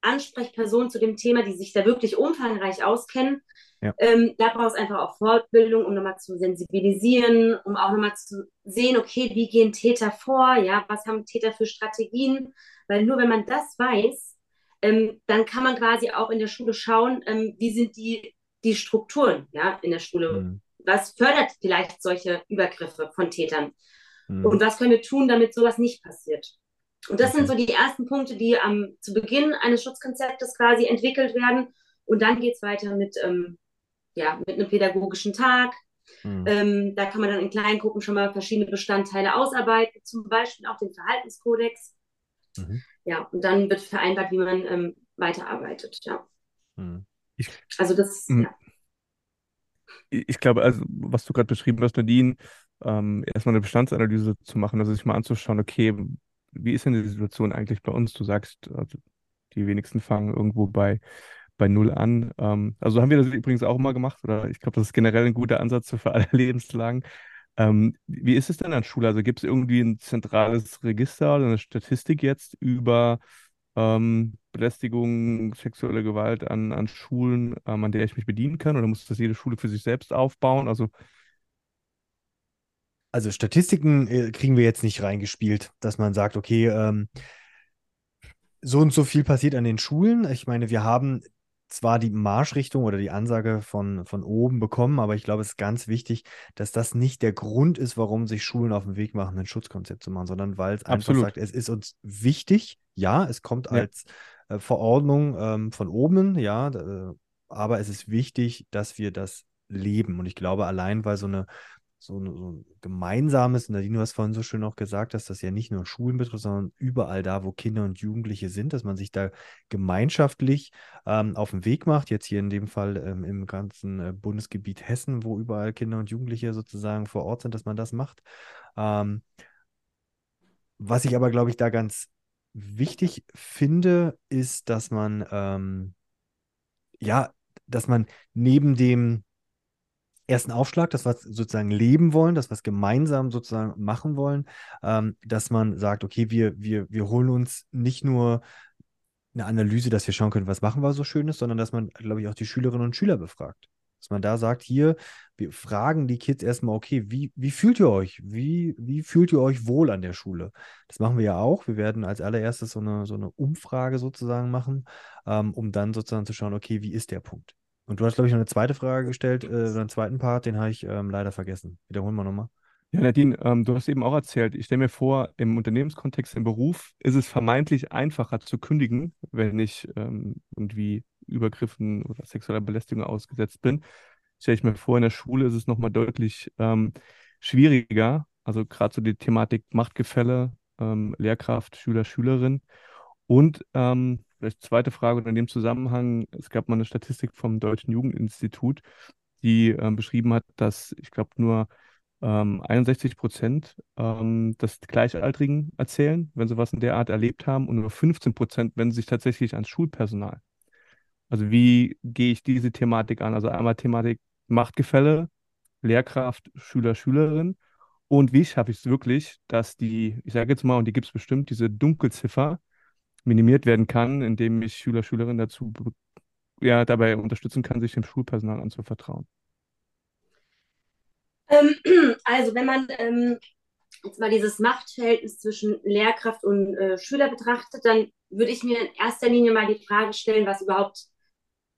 Ansprechpersonen zu dem Thema, die sich da wirklich umfangreich auskennen, Ja. ähm, da braucht es einfach auch Fortbildung, um nochmal zu sensibilisieren, um auch nochmal zu sehen, okay, wie gehen Täter vor, ja, was haben Täter für Strategien, weil nur wenn man das weiß, ähm, dann kann man quasi auch in der Schule schauen, ähm, wie sind die, die Strukturen, ja, in der Schule. Hm. Was fördert vielleicht solche Übergriffe von Tätern? Hm. Und was können wir tun, damit sowas nicht passiert? Und das sind so die ersten Punkte, die am zu Beginn eines Schutzkonzeptes quasi entwickelt werden. Und dann geht es weiter mit, ähm, ja, mit einem pädagogischen Tag. Hm. Ähm, da kann man dann in kleinen Gruppen schon mal verschiedene Bestandteile ausarbeiten, zum Beispiel auch den Verhaltenskodex. Mhm. Ja, und dann wird vereinbart, wie man ähm, weiterarbeitet. Ja. Hm. Also das, Mhm. ja. Ich glaube, also was du gerade beschrieben hast, Nadine, ähm, erstmal eine Bestandsanalyse zu machen, also sich mal anzuschauen, okay, wie ist denn die Situation eigentlich bei uns? Du sagst, also die wenigsten fangen irgendwo bei, bei Null an. Ähm, also haben wir das übrigens auch mal gemacht, oder ich glaube, das ist generell ein guter Ansatz für alle Lebenslagen. Ähm, wie ist es denn an Schule? Also gibt es irgendwie ein zentrales Register oder eine Statistik jetzt über ähm, Belästigung, sexuelle Gewalt an, an Schulen, ähm, an der ich mich bedienen kann? Oder muss das jede Schule für sich selbst aufbauen? Also also Statistiken äh, kriegen wir jetzt nicht reingespielt, dass man sagt, okay, ähm, so und so viel passiert an den Schulen. Ich meine, wir haben zwar die Marschrichtung oder die Ansage von, von oben bekommen, aber ich glaube, es ist ganz wichtig, dass das nicht der Grund ist, warum sich Schulen auf den Weg machen, ein Schutzkonzept zu machen, sondern weil es einfach sagt, es ist uns wichtig, ja, es kommt ja. als äh, Verordnung ähm, von oben, ja, äh, aber es ist wichtig, dass wir das leben. Und ich glaube, allein weil so eine so ein, so ein gemeinsames, Nadine, du hast vorhin so schön auch gesagt, dass das ja nicht nur Schulen betrifft, sondern überall da, wo Kinder und Jugendliche sind, dass man sich da gemeinschaftlich ähm, auf den Weg macht. Jetzt hier in dem Fall ähm, im ganzen äh, Bundesgebiet Hessen, wo überall Kinder und Jugendliche sozusagen vor Ort sind, dass man das macht. Ähm, was ich aber, glaube ich, da ganz wichtig finde, ist, dass man ähm, ja, dass man neben dem ersten Aufschlag, das was sozusagen leben wollen, das was gemeinsam sozusagen machen wollen, ähm, dass man sagt, okay, wir, wir, wir holen uns nicht nur eine Analyse, dass wir schauen können, was machen wir so Schönes, sondern dass man, glaube ich, auch die Schülerinnen und Schüler befragt. Dass man da sagt, hier, wir fragen die Kids erstmal, okay, wie, wie fühlt ihr euch? Wie, wie fühlt ihr euch wohl an der Schule? Das machen wir ja auch. Wir werden als allererstes so eine, so eine Umfrage sozusagen machen, ähm, um dann sozusagen zu schauen, okay, wie ist der Punkt? Und du hast, glaube ich, noch eine zweite Frage gestellt, äh, oder einen zweiten Part, den habe ich ähm, leider vergessen. Wiederholen wir nochmal. Ja, Nadine, ähm, du hast eben auch erzählt, ich stelle mir vor, im Unternehmenskontext, im Beruf ist es vermeintlich einfacher zu kündigen, wenn ich ähm, irgendwie Übergriffen oder sexueller Belästigung ausgesetzt bin. Stelle ich mir vor, in der Schule ist es nochmal deutlich ähm, schwieriger. Also gerade so die Thematik Machtgefälle, ähm, Lehrkraft, Schüler, Schülerin. Und ähm, Vielleicht zweite Frage in dem Zusammenhang, es gab mal eine Statistik vom Deutschen Jugendinstitut, die äh, beschrieben hat, dass ich glaube nur ähm, 61 Prozent ähm, das Gleichaltrigen erzählen, wenn sie was in der Art erlebt haben, und nur 15 Prozent wenden sich tatsächlich ans Schulpersonal. Also wie gehe ich diese Thematik an? Also einmal Thematik Machtgefälle, Lehrkraft, Schüler, Schülerin. Und wie schaffe ich es wirklich, dass die, ich sage jetzt mal, und die gibt es bestimmt, diese Dunkelziffer, minimiert werden kann, indem ich Schüler, Schülerinnen dazu ja, dabei unterstützen kann, sich dem Schulpersonal anzuvertrauen? Ähm, also wenn man ähm, jetzt mal dieses Machtverhältnis zwischen Lehrkraft und äh, Schüler betrachtet, dann würde ich mir in erster Linie mal die Frage stellen, was überhaupt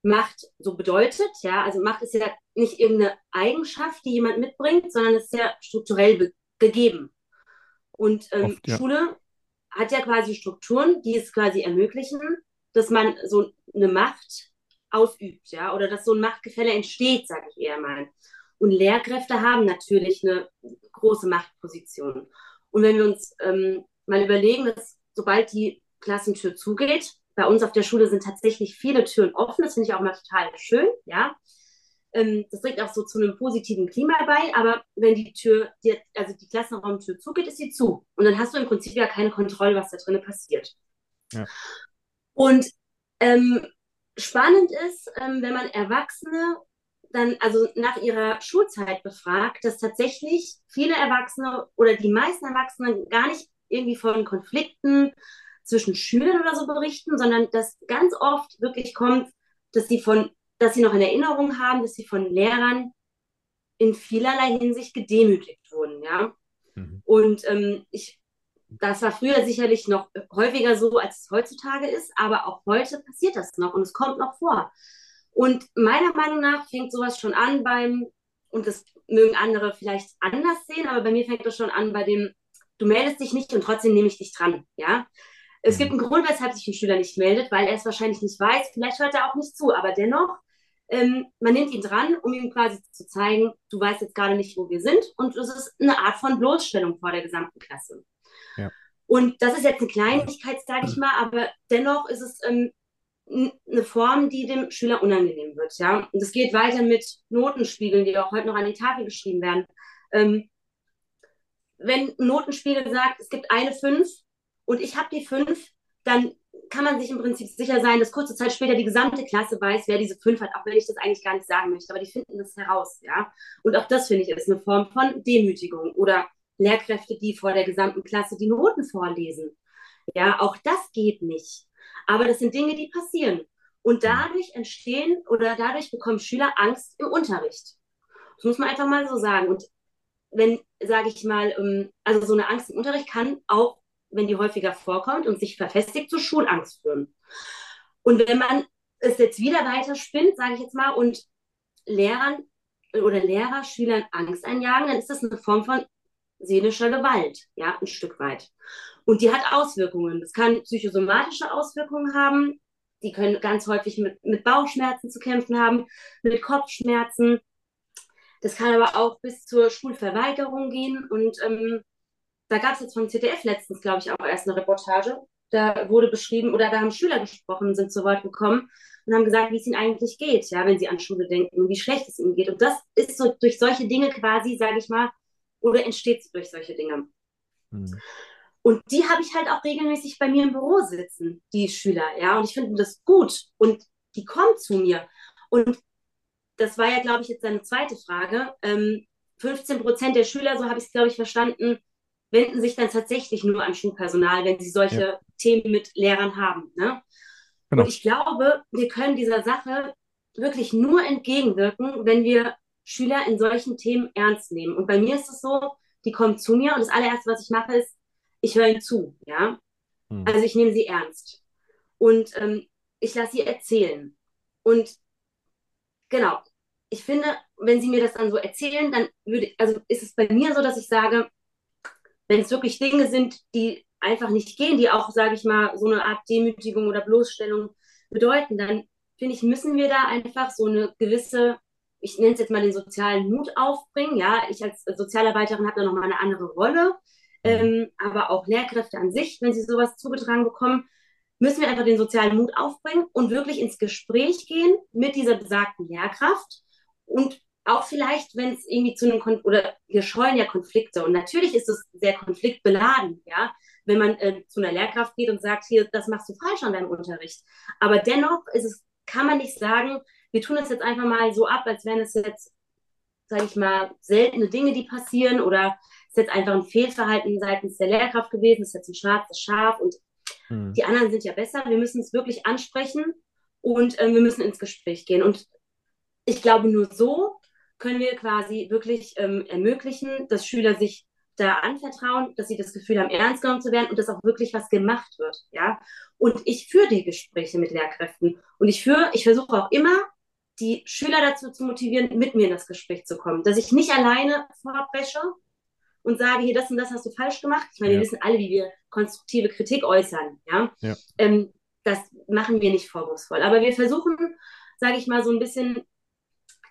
Macht so bedeutet. Ja, also Macht ist ja nicht irgendeine Eigenschaft, die jemand mitbringt, sondern es ist ja strukturell gegeben. Und ähm, Oft, ja. Schule hat ja quasi Strukturen, die es quasi ermöglichen, dass man so eine Macht ausübt, ja, oder dass so ein Machtgefälle entsteht, sage ich eher mal. Und Lehrkräfte haben natürlich eine große Machtposition. Und wenn wir uns ähm, mal überlegen, dass sobald die Klassentür zugeht, bei uns auf der Schule sind tatsächlich viele Türen offen, das finde ich auch mal total schön, ja. Ähm, das trägt auch so zu einem positiven Klima bei, aber wenn die Tür, die, also die Klassenraumtür zugeht, ist sie zu. Und dann hast du im Prinzip ja keine Kontrolle, was da drinnen passiert. Ja. Und ähm, spannend ist, ähm, wenn man Erwachsene dann also nach ihrer Schulzeit befragt, dass tatsächlich viele Erwachsene oder die meisten Erwachsenen gar nicht irgendwie von Konflikten zwischen Schülern oder so berichten, sondern dass ganz oft wirklich kommt, dass sie von dass sie noch in Erinnerung haben, dass sie von Lehrern in vielerlei Hinsicht gedemütigt wurden, ja. Mhm. Und ähm, ich, das war früher sicherlich noch häufiger so, als es heutzutage ist, aber auch heute passiert das noch und es kommt noch vor. Und meiner Meinung nach fängt sowas schon an beim, und das mögen andere vielleicht anders sehen, aber bei mir fängt das schon an bei dem, du meldest dich nicht und trotzdem nehme ich dich dran, ja. Es gibt mhm. einen Grund, weshalb sich ein Schüler nicht meldet, weil er es wahrscheinlich nicht weiß. Vielleicht hört er auch nicht zu, aber dennoch ähm, man nimmt ihn dran, um ihm quasi zu zeigen, du weißt jetzt gerade nicht, wo wir sind. Und es ist eine Art von Bloßstellung vor der gesamten Klasse. Ja. Und das ist jetzt eine Kleinigkeit, sage ich mal, aber dennoch ist es ähm, eine Form, die dem Schüler unangenehm wird. Ja? Und es geht weiter mit Notenspiegeln, die auch heute noch an die Tafel geschrieben werden. Ähm, wenn ein Notenspiegel sagt, es gibt eine 5 und ich habe die 5, dann kann man sich im Prinzip sicher sein, dass kurze Zeit später die gesamte Klasse weiß, wer diese fünf hat, auch wenn ich das eigentlich gar nicht sagen möchte. Aber die finden das heraus, ja. Und auch das finde ich ist eine Form von Demütigung oder Lehrkräfte, die vor der gesamten Klasse die Noten vorlesen. Ja, auch das geht nicht. Aber das sind Dinge, die passieren. Und dadurch entstehen oder dadurch bekommen Schüler Angst im Unterricht. Das muss man einfach mal so sagen. Und wenn, sage ich mal, ähm, also so eine Angst im Unterricht kann auch, wenn die häufiger vorkommt und sich verfestigt, zu Schulangst führen. Und wenn man es jetzt wieder weiter spinnt, sage ich jetzt mal, und Lehrern oder Lehrer Schülern Angst einjagen, dann ist das eine Form von seelischer Gewalt, ja, ein Stück weit. Und die hat Auswirkungen. Das kann psychosomatische Auswirkungen haben. Die können ganz häufig mit, mit Bauchschmerzen zu kämpfen haben, mit Kopfschmerzen. Das kann aber auch bis zur Schulverweigerung gehen. Und ähm, da gab es jetzt vom ZDF letztens, glaube ich, auch erst eine Reportage. Da wurde beschrieben, oder da haben Schüler gesprochen, sind zu Wort gekommen und haben gesagt, wie es ihnen eigentlich geht, ja, wenn sie an Schule denken, wie schlecht es ihnen geht. Und das ist so durch solche Dinge quasi, sage ich mal, oder entsteht es durch solche Dinge. Hm. Und die habe ich halt auch regelmäßig bei mir im Büro sitzen, die Schüler, ja. Und ich finde das gut. Und die kommen zu mir. Und das war ja, glaube ich, jetzt eine zweite Frage. Ähm, 15 Prozent der Schüler, so habe ich es, glaube ich, verstanden, wenden sich dann tatsächlich nur an Schulpersonal, wenn sie solche ja. Themen mit Lehrern haben. Ne? Genau. Und ich glaube, wir können dieser Sache wirklich nur entgegenwirken, wenn wir Schüler in solchen Themen ernst nehmen. Und bei mir ist es so, die kommen zu mir und das allererste, was ich mache, ist, ich höre ihnen zu. Ja? Hm. Also ich nehme sie ernst. Und ähm, ich lasse sie erzählen. Und genau, ich finde, wenn sie mir das dann so erzählen, dann würde, also ist es bei mir so, dass ich sage, wenn es wirklich Dinge sind, die einfach nicht gehen, die auch, sage ich mal, so eine Art Demütigung oder Bloßstellung bedeuten, dann finde ich, müssen wir da einfach so eine gewisse, ich nenne es jetzt mal den sozialen Mut aufbringen. Ja, ich als Sozialarbeiterin habe da nochmal eine andere Rolle, mhm. ähm, aber auch Lehrkräfte an sich, wenn sie sowas zugetragen bekommen, müssen wir einfach den sozialen Mut aufbringen und wirklich ins Gespräch gehen mit dieser besagten Lehrkraft und auch vielleicht, wenn es irgendwie zu einem Kon oder wir scheuen ja Konflikte und natürlich ist es sehr konfliktbeladen, ja, wenn man äh, zu einer Lehrkraft geht und sagt, hier, das machst du falsch an deinem Unterricht. Aber dennoch ist es, kann man nicht sagen, wir tun es jetzt einfach mal so ab, als wären es jetzt, sage ich mal, seltene Dinge, die passieren oder ist jetzt einfach ein Fehlverhalten seitens der Lehrkraft gewesen, ist jetzt ein schwarzes Schaf und hm. die anderen sind ja besser. Wir müssen es wirklich ansprechen und äh, wir müssen ins Gespräch gehen. Und ich glaube, nur so können wir quasi wirklich ähm, ermöglichen, dass Schüler sich da anvertrauen, dass sie das Gefühl haben, ernst genommen zu werden und dass auch wirklich was gemacht wird, ja. Und ich führe die Gespräche mit Lehrkräften und ich führe, ich versuche auch immer, die Schüler dazu zu motivieren, mit mir in das Gespräch zu kommen, dass ich nicht alleine vorbresche und sage, hier, das und das hast du falsch gemacht. Ich meine, ja. wir wissen alle, wie wir konstruktive Kritik äußern, ja. ja. Ähm, das machen wir nicht vorwurfsvoll, aber wir versuchen, sage ich mal, so ein bisschen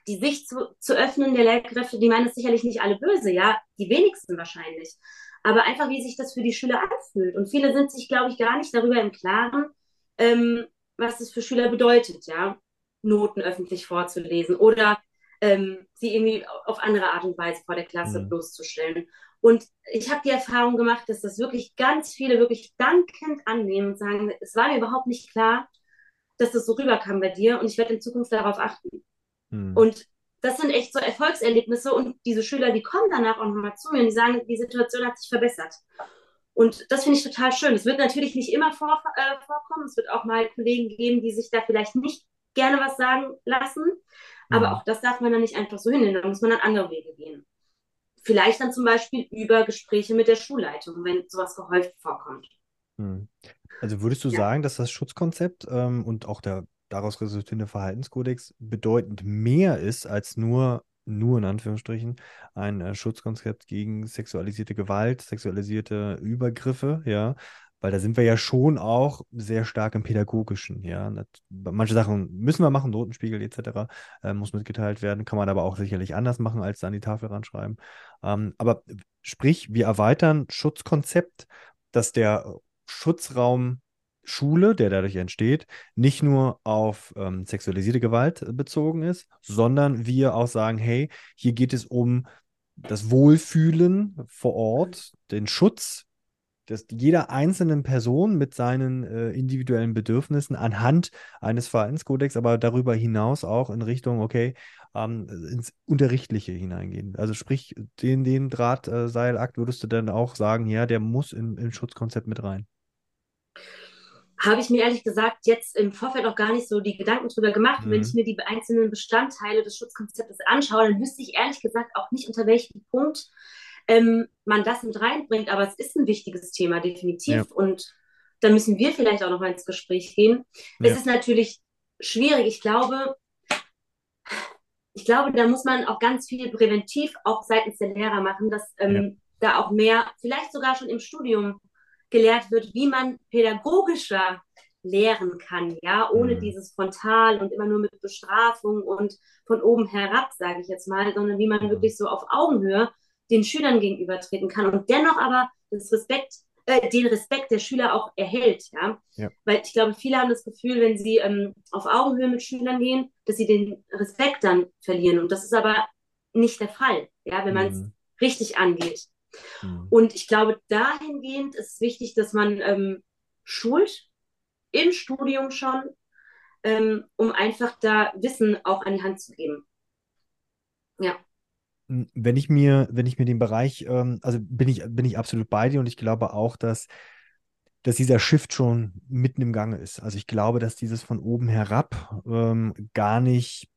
die Sicht zu, zu öffnen der Lehrkräfte, die meinen es sicherlich nicht alle böse, ja, die wenigsten wahrscheinlich. Aber einfach, wie sich das für die Schüler anfühlt. Und viele sind sich, glaube ich, gar nicht darüber im Klaren, ähm, was das für Schüler bedeutet, ja, Noten öffentlich vorzulesen oder ähm, sie irgendwie auf andere Art und Weise vor der Klasse mhm. bloßzustellen. Und ich habe die Erfahrung gemacht, dass das wirklich ganz viele wirklich dankend annehmen und sagen, es war mir überhaupt nicht klar, dass das so rüberkam bei dir und ich werde in Zukunft darauf achten. Mhm. Und das sind echt so Erfolgserlebnisse und diese Schüler, die kommen danach auch nochmal zu mir und die sagen, die Situation hat sich verbessert. Und das finde ich total schön. Es wird natürlich nicht immer vor, äh, vorkommen. Es wird auch mal Kollegen geben, die sich da vielleicht nicht gerne was sagen lassen. Aber mhm. auch das darf man dann nicht einfach so hinnehmen. Da muss man dann andere Wege gehen. Vielleicht dann zum Beispiel über Gespräche mit der Schulleitung, wenn sowas gehäuft vorkommt. Mhm. Also würdest du ja. sagen, dass das Schutzkonzept ähm, und auch der daraus resultierende Verhaltenskodex bedeutend mehr ist als nur, nur in Anführungsstrichen, ein äh, Schutzkonzept gegen sexualisierte Gewalt, sexualisierte Übergriffe, ja, weil da sind wir ja schon auch sehr stark im Pädagogischen, ja. Manche Sachen müssen wir machen, Notenspiegel etc. Äh, muss mitgeteilt werden, kann man aber auch sicherlich anders machen, als an die Tafel ranschreiben. Ähm, aber sprich, wir erweitern Schutzkonzept, dass der Schutzraum Schule, der dadurch entsteht, nicht nur auf ähm, sexualisierte Gewalt bezogen ist, sondern wir auch sagen, hey, hier geht es um das Wohlfühlen vor Ort, den Schutz dass jeder einzelnen Person mit seinen äh, individuellen Bedürfnissen anhand eines Verhaltenskodex, aber darüber hinaus auch in Richtung, okay, ähm, ins Unterrichtliche hineingehen. Also sprich, den, den Drahtseilakt würdest du dann auch sagen, ja, der muss in, im Schutzkonzept mit rein. Habe ich mir ehrlich gesagt jetzt im Vorfeld auch gar nicht so die Gedanken drüber gemacht. Mhm. Wenn ich mir die einzelnen Bestandteile des Schutzkonzeptes anschaue, dann wüsste ich ehrlich gesagt auch nicht, unter welchem Punkt ähm, man das mit reinbringt. Aber es ist ein wichtiges Thema, definitiv. Ja. Und da müssen wir vielleicht auch noch mal ins Gespräch gehen. Ja. Es ist natürlich schwierig. Ich glaube, ich glaube, da muss man auch ganz viel präventiv auch seitens der Lehrer machen, dass ähm, ja. da auch mehr, vielleicht sogar schon im Studium gelehrt wird, wie man pädagogischer lehren kann, ja, ohne mhm. dieses Frontal und immer nur mit Bestrafung und von oben herab, sage ich jetzt mal, sondern wie man mhm. wirklich so auf Augenhöhe den Schülern gegenübertreten kann und dennoch aber das Respekt, äh, den Respekt der Schüler auch erhält, ja? ja? Weil ich glaube, viele haben das Gefühl, wenn sie ähm, auf Augenhöhe mit Schülern gehen, dass sie den Respekt dann verlieren und das ist aber nicht der Fall, ja, wenn man es mhm. richtig angeht. Mhm. Und ich glaube, dahingehend ist es wichtig, dass man ähm, schult, im Studium schon, ähm, um einfach da Wissen auch an die Hand zu geben. Ja. Hm, wenn ich mir, wenn ich mir den Bereich, ähm, also bin ich, bin ich absolut bei dir und ich glaube auch, dass, dass dieser Shift schon mitten im Gange ist. Also ich glaube, dass dieses von oben herab ähm, gar nicht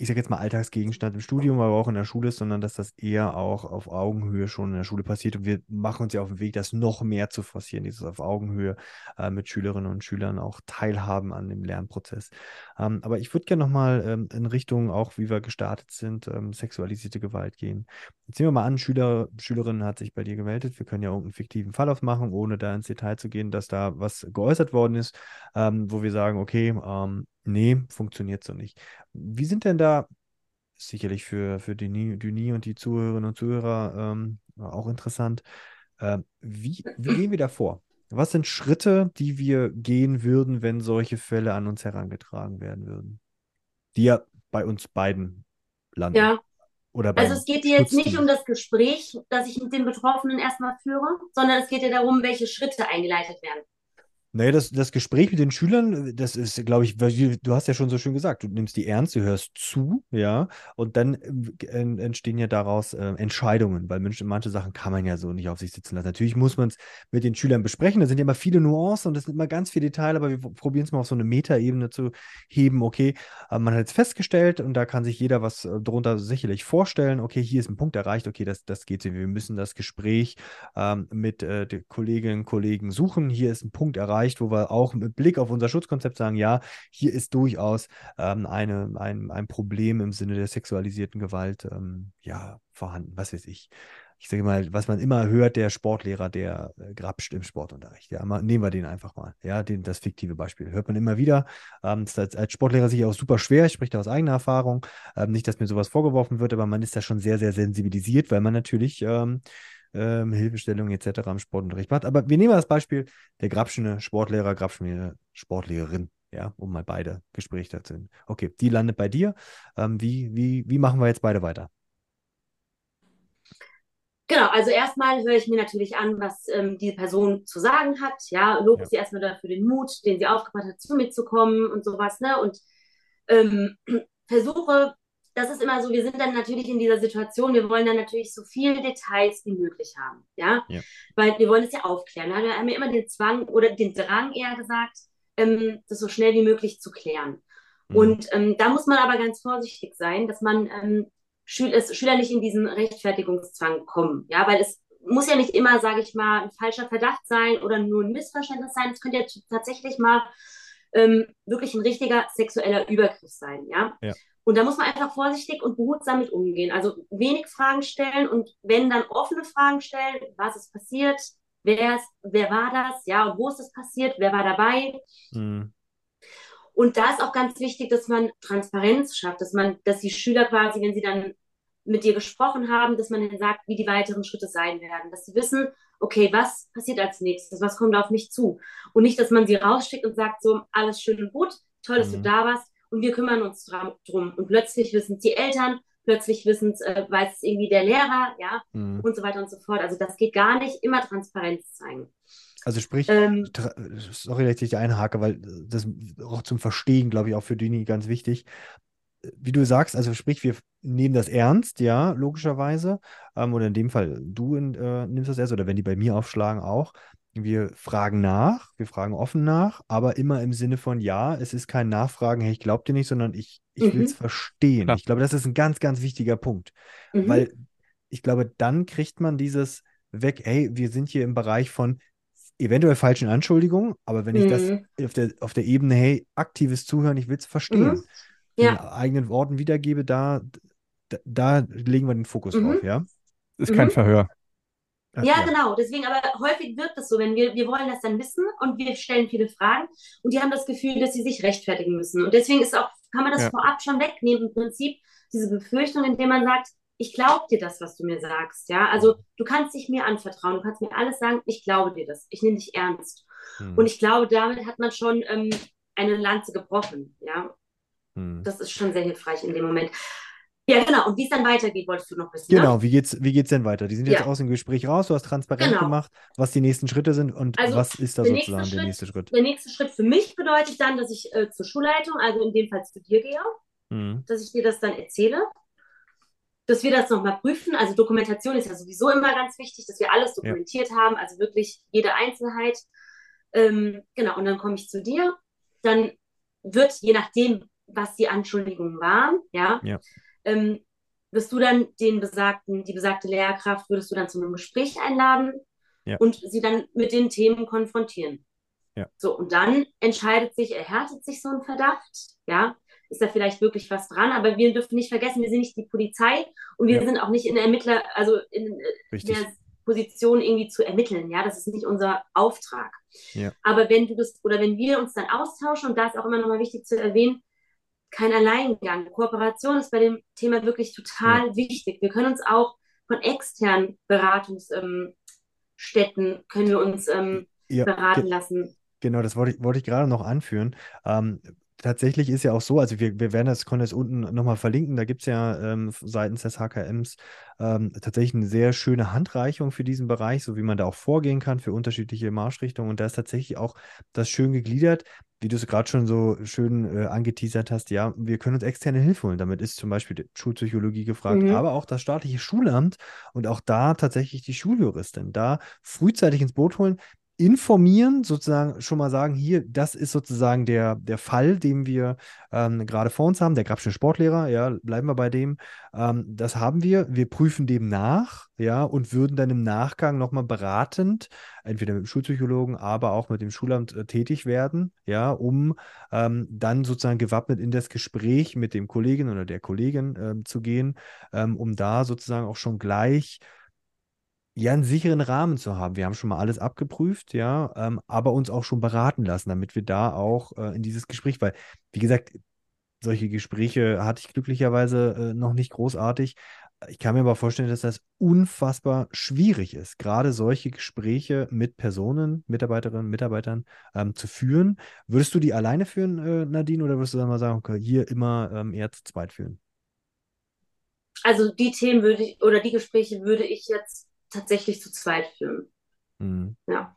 ich sage jetzt mal Alltagsgegenstand im Studium, aber auch in der Schule sondern dass das eher auch auf Augenhöhe schon in der Schule passiert. Und wir machen uns ja auf den Weg, das noch mehr zu forcieren, dieses auf Augenhöhe äh, mit Schülerinnen und Schülern auch teilhaben an dem Lernprozess. Ähm, aber ich würde gerne nochmal ähm, in Richtung auch, wie wir gestartet sind, ähm, sexualisierte Gewalt gehen. Jetzt nehmen wir mal an, Schüler, Schülerin hat sich bei dir gemeldet. Wir können ja irgendeinen fiktiven Fall aufmachen, ohne da ins Detail zu gehen, dass da was geäußert worden ist, ähm, wo wir sagen, okay, ähm, Nee, funktioniert so nicht. Wie sind denn da, sicherlich für, für Denis, Denis und die Zuhörerinnen und Zuhörer ähm, auch interessant, äh, wie, wie gehen wir da vor? Was sind Schritte, die wir gehen würden, wenn solche Fälle an uns herangetragen werden würden? Die ja bei uns beiden landen. Ja. Oder also es geht dir jetzt nicht um das Gespräch, das ich mit den Betroffenen erstmal führe, sondern es geht dir darum, welche Schritte eingeleitet werden. Naja, das, das Gespräch mit den Schülern, das ist, glaube ich, du hast ja schon so schön gesagt, du nimmst die ernst, du hörst zu, ja, und dann äh, entstehen ja daraus äh, Entscheidungen, weil manche, manche Sachen kann man ja so nicht auf sich sitzen lassen. Natürlich muss man es mit den Schülern besprechen, da sind ja immer viele Nuancen und das sind immer ganz viele Details, aber wir probieren es mal auf so eine Metaebene zu heben. Okay, äh, man hat jetzt festgestellt und da kann sich jeder was äh, darunter sicherlich vorstellen. Okay, hier ist ein Punkt erreicht, okay, das, das geht. Wir müssen das Gespräch ähm, mit äh, den Kolleginnen und Kollegen suchen. Hier ist ein Punkt erreicht erreicht, wo wir auch mit Blick auf unser Schutzkonzept sagen, ja, hier ist durchaus ähm, eine, ein, ein Problem im Sinne der sexualisierten Gewalt ähm, ja, vorhanden, was weiß ich. Ich sage mal, was man immer hört, der Sportlehrer, der äh, grapscht im Sportunterricht. Ja, mal, nehmen wir den einfach mal. Ja, den, das fiktive Beispiel. Hört man immer wieder. Ähm, ist als, als Sportlehrer sicher auch super schwer. Ich spreche da aus eigener Erfahrung. Ähm, nicht, dass mir sowas vorgeworfen wird, aber man ist da schon sehr, sehr sensibilisiert, weil man natürlich ähm, ähm, Hilfestellung etc. im Sportunterricht macht. Aber wir nehmen mal das Beispiel der Grabschene Sportlehrer, Grabschene Sportlehrerin, ja, um mal beide Gespräche zu sind. Okay, die landet bei dir. Ähm, wie, wie, wie machen wir jetzt beide weiter? Genau, also erstmal höre ich mir natürlich an, was ähm, diese Person zu sagen hat. Ja, lobe ja. sie erstmal dafür den Mut, den sie aufgebracht hat, zu mir zu kommen und sowas, ne? Und ähm, versuche das ist immer so, wir sind dann natürlich in dieser Situation, wir wollen dann natürlich so viele Details wie möglich haben, ja, ja. weil wir wollen es ja aufklären. Wir haben ja immer den Zwang oder den Drang eher gesagt, ähm, das so schnell wie möglich zu klären. Mhm. Und ähm, da muss man aber ganz vorsichtig sein, dass man ähm, Schül es, Schüler nicht in diesen Rechtfertigungszwang kommen, ja, weil es muss ja nicht immer, sage ich mal, ein falscher Verdacht sein oder nur ein Missverständnis sein. Es könnte ja tatsächlich mal ähm, wirklich ein richtiger sexueller Übergriff sein, ja. ja. Und da muss man einfach vorsichtig und behutsam mit umgehen. Also wenig Fragen stellen und wenn dann offene Fragen stellen, was ist passiert, wer, ist, wer war das, ja, und wo ist das passiert, wer war dabei. Mhm. Und da ist auch ganz wichtig, dass man Transparenz schafft, dass man, dass die Schüler quasi, wenn sie dann mit dir gesprochen haben, dass man ihnen sagt, wie die weiteren Schritte sein werden, dass sie wissen, okay, was passiert als nächstes, was kommt auf mich zu und nicht, dass man sie rausschickt und sagt so, alles schön und gut, toll, dass mhm. du da warst, und wir kümmern uns drum. Und plötzlich wissen es die Eltern, plötzlich wissen es, äh, weiß es irgendwie der Lehrer, ja, mhm. und so weiter und so fort. Also das geht gar nicht, immer Transparenz zeigen. Also sprich, ähm, sorry, dass ich dich einhake, weil das auch zum Verstehen, glaube ich, auch für Dini ganz wichtig. Wie du sagst, also sprich, wir nehmen das ernst, ja, logischerweise. Ähm, oder in dem Fall, du in, äh, nimmst das ernst, oder wenn die bei mir aufschlagen, auch. Wir fragen nach, wir fragen offen nach, aber immer im Sinne von, ja, es ist kein Nachfragen, hey, ich glaube dir nicht, sondern ich, ich will es Mhm. verstehen. Klar. Ich glaube, das ist ein ganz, ganz wichtiger Punkt, Mhm. weil ich glaube, dann kriegt man dieses weg, hey, wir sind hier im Bereich von eventuell falschen Anschuldigungen, aber wenn ich das Mhm. auf der, auf der Ebene, hey, aktives Zuhören, ich will es verstehen, Mhm. in Ja. eigenen Worten wiedergebe, da, da, da legen wir den Fokus Mhm. drauf, ja? Ist kein Mhm. Verhör. Äh, Ja, genau. Deswegen, aber häufig wirkt es so, wenn wir, wir wollen das dann wissen und wir stellen viele Fragen und die haben das Gefühl, dass sie sich rechtfertigen müssen. Und deswegen ist auch, kann man das Ja. vorab schon wegnehmen, im Prinzip diese Befürchtung, indem man sagt, ich glaube dir das, was du mir sagst. Ja, also du kannst dich mir anvertrauen, du kannst mir alles sagen, ich glaube dir das, ich nehme dich ernst. Hm, Und ich glaube, damit hat man schon ähm, eine Lanze gebrochen. Ja, hm. das ist schon sehr hilfreich in dem Moment. Ja, genau. Und wie es dann weitergeht, wolltest du noch wissen. Ne? Genau, wie geht's, wie geht's denn weiter? Die sind jetzt Ja. aus dem Gespräch raus, du hast transparent Genau. gemacht, was die nächsten Schritte sind und Also, was ist da der nächste sozusagen der Schritt- nächste Schritt? Der nächste Schritt für mich bedeutet dann, dass ich äh, zur Schulleitung, also in dem Fall zu dir gehe, Hm, dass ich dir das dann erzähle, dass wir das nochmal prüfen. Also Dokumentation ist ja sowieso immer ganz wichtig, dass wir alles dokumentiert haben, also wirklich jede Einzelheit. Ähm, genau, und dann komme ich zu dir. Dann wird, je nachdem, was die Anschuldigungen waren, ja, Ja. Ähm, wirst du dann den besagten, die besagte Lehrkraft, würdest du dann zu einem Gespräch einladen Ja. und sie dann mit den Themen konfrontieren. Ja. So, und dann entscheidet sich, erhärtet sich so ein Verdacht, ja, ist da vielleicht wirklich was dran, aber wir dürfen nicht vergessen, wir sind nicht die Polizei und wir Ja. sind auch nicht in der Ermittler, also in richtig. der Position irgendwie zu ermitteln, ja, das ist nicht unser Auftrag. Aber wenn du das oder wenn wir uns dann austauschen und da ist auch immer nochmal wichtig zu erwähnen, kein Alleingang. Kooperation ist bei dem Thema wirklich total wichtig. Wir können uns auch von externen Beratungsstätten können wir uns ähm, Ja, beraten lassen. Genau, das wollte ich, wollte ich gerade noch anführen. Ähm, tatsächlich ist ja auch so, also wir, wir werden das, können das unten nochmal verlinken, da gibt es ja ähm, seitens des HKMs ähm, tatsächlich eine sehr schöne Handreichung für diesen Bereich, so wie man da auch vorgehen kann für unterschiedliche Marschrichtungen. Und da ist tatsächlich auch das schön gegliedert, wie du es gerade schon so schön äh, angeteasert hast. Ja, wir können uns externe Hilfe holen. Damit ist zum Beispiel die Schulpsychologie gefragt, Mhm. aber auch das staatliche Schulamt und auch da tatsächlich die Schuljuristin. Da frühzeitig ins Boot holen, informieren, sozusagen schon mal sagen, hier, das ist sozusagen der, der Fall, den wir ähm, gerade vor uns haben, der Grabsche Sportlehrer, ja, bleiben wir bei dem. Ähm, das haben wir, wir prüfen dem nach, ja, und würden dann im Nachgang nochmal beratend, entweder mit dem Schulpsychologen, aber auch mit dem Schulamt äh, tätig werden, ja, um ähm, dann sozusagen gewappnet in das Gespräch mit dem Kollegen oder der Kollegin ähm, zu gehen, ähm, um da sozusagen auch schon gleich ja, einen sicheren Rahmen zu haben. Wir haben schon mal alles abgeprüft, ja, ähm, aber uns auch schon beraten lassen, damit wir da auch äh, in dieses Gespräch, weil, wie gesagt, solche Gespräche hatte ich glücklicherweise äh, noch nicht großartig. Ich kann mir aber vorstellen, dass das unfassbar schwierig ist, gerade solche Gespräche mit Personen, Mitarbeiterinnen, Mitarbeitern ähm, zu führen. Würdest du die alleine führen, äh, Nadine, oder würdest du dann mal sagen, okay, hier immer ähm, eher zu zweit führen? Also die Themen würde ich oder die Gespräche würde ich jetzt tatsächlich zu zweit führen. Mhm. Ja.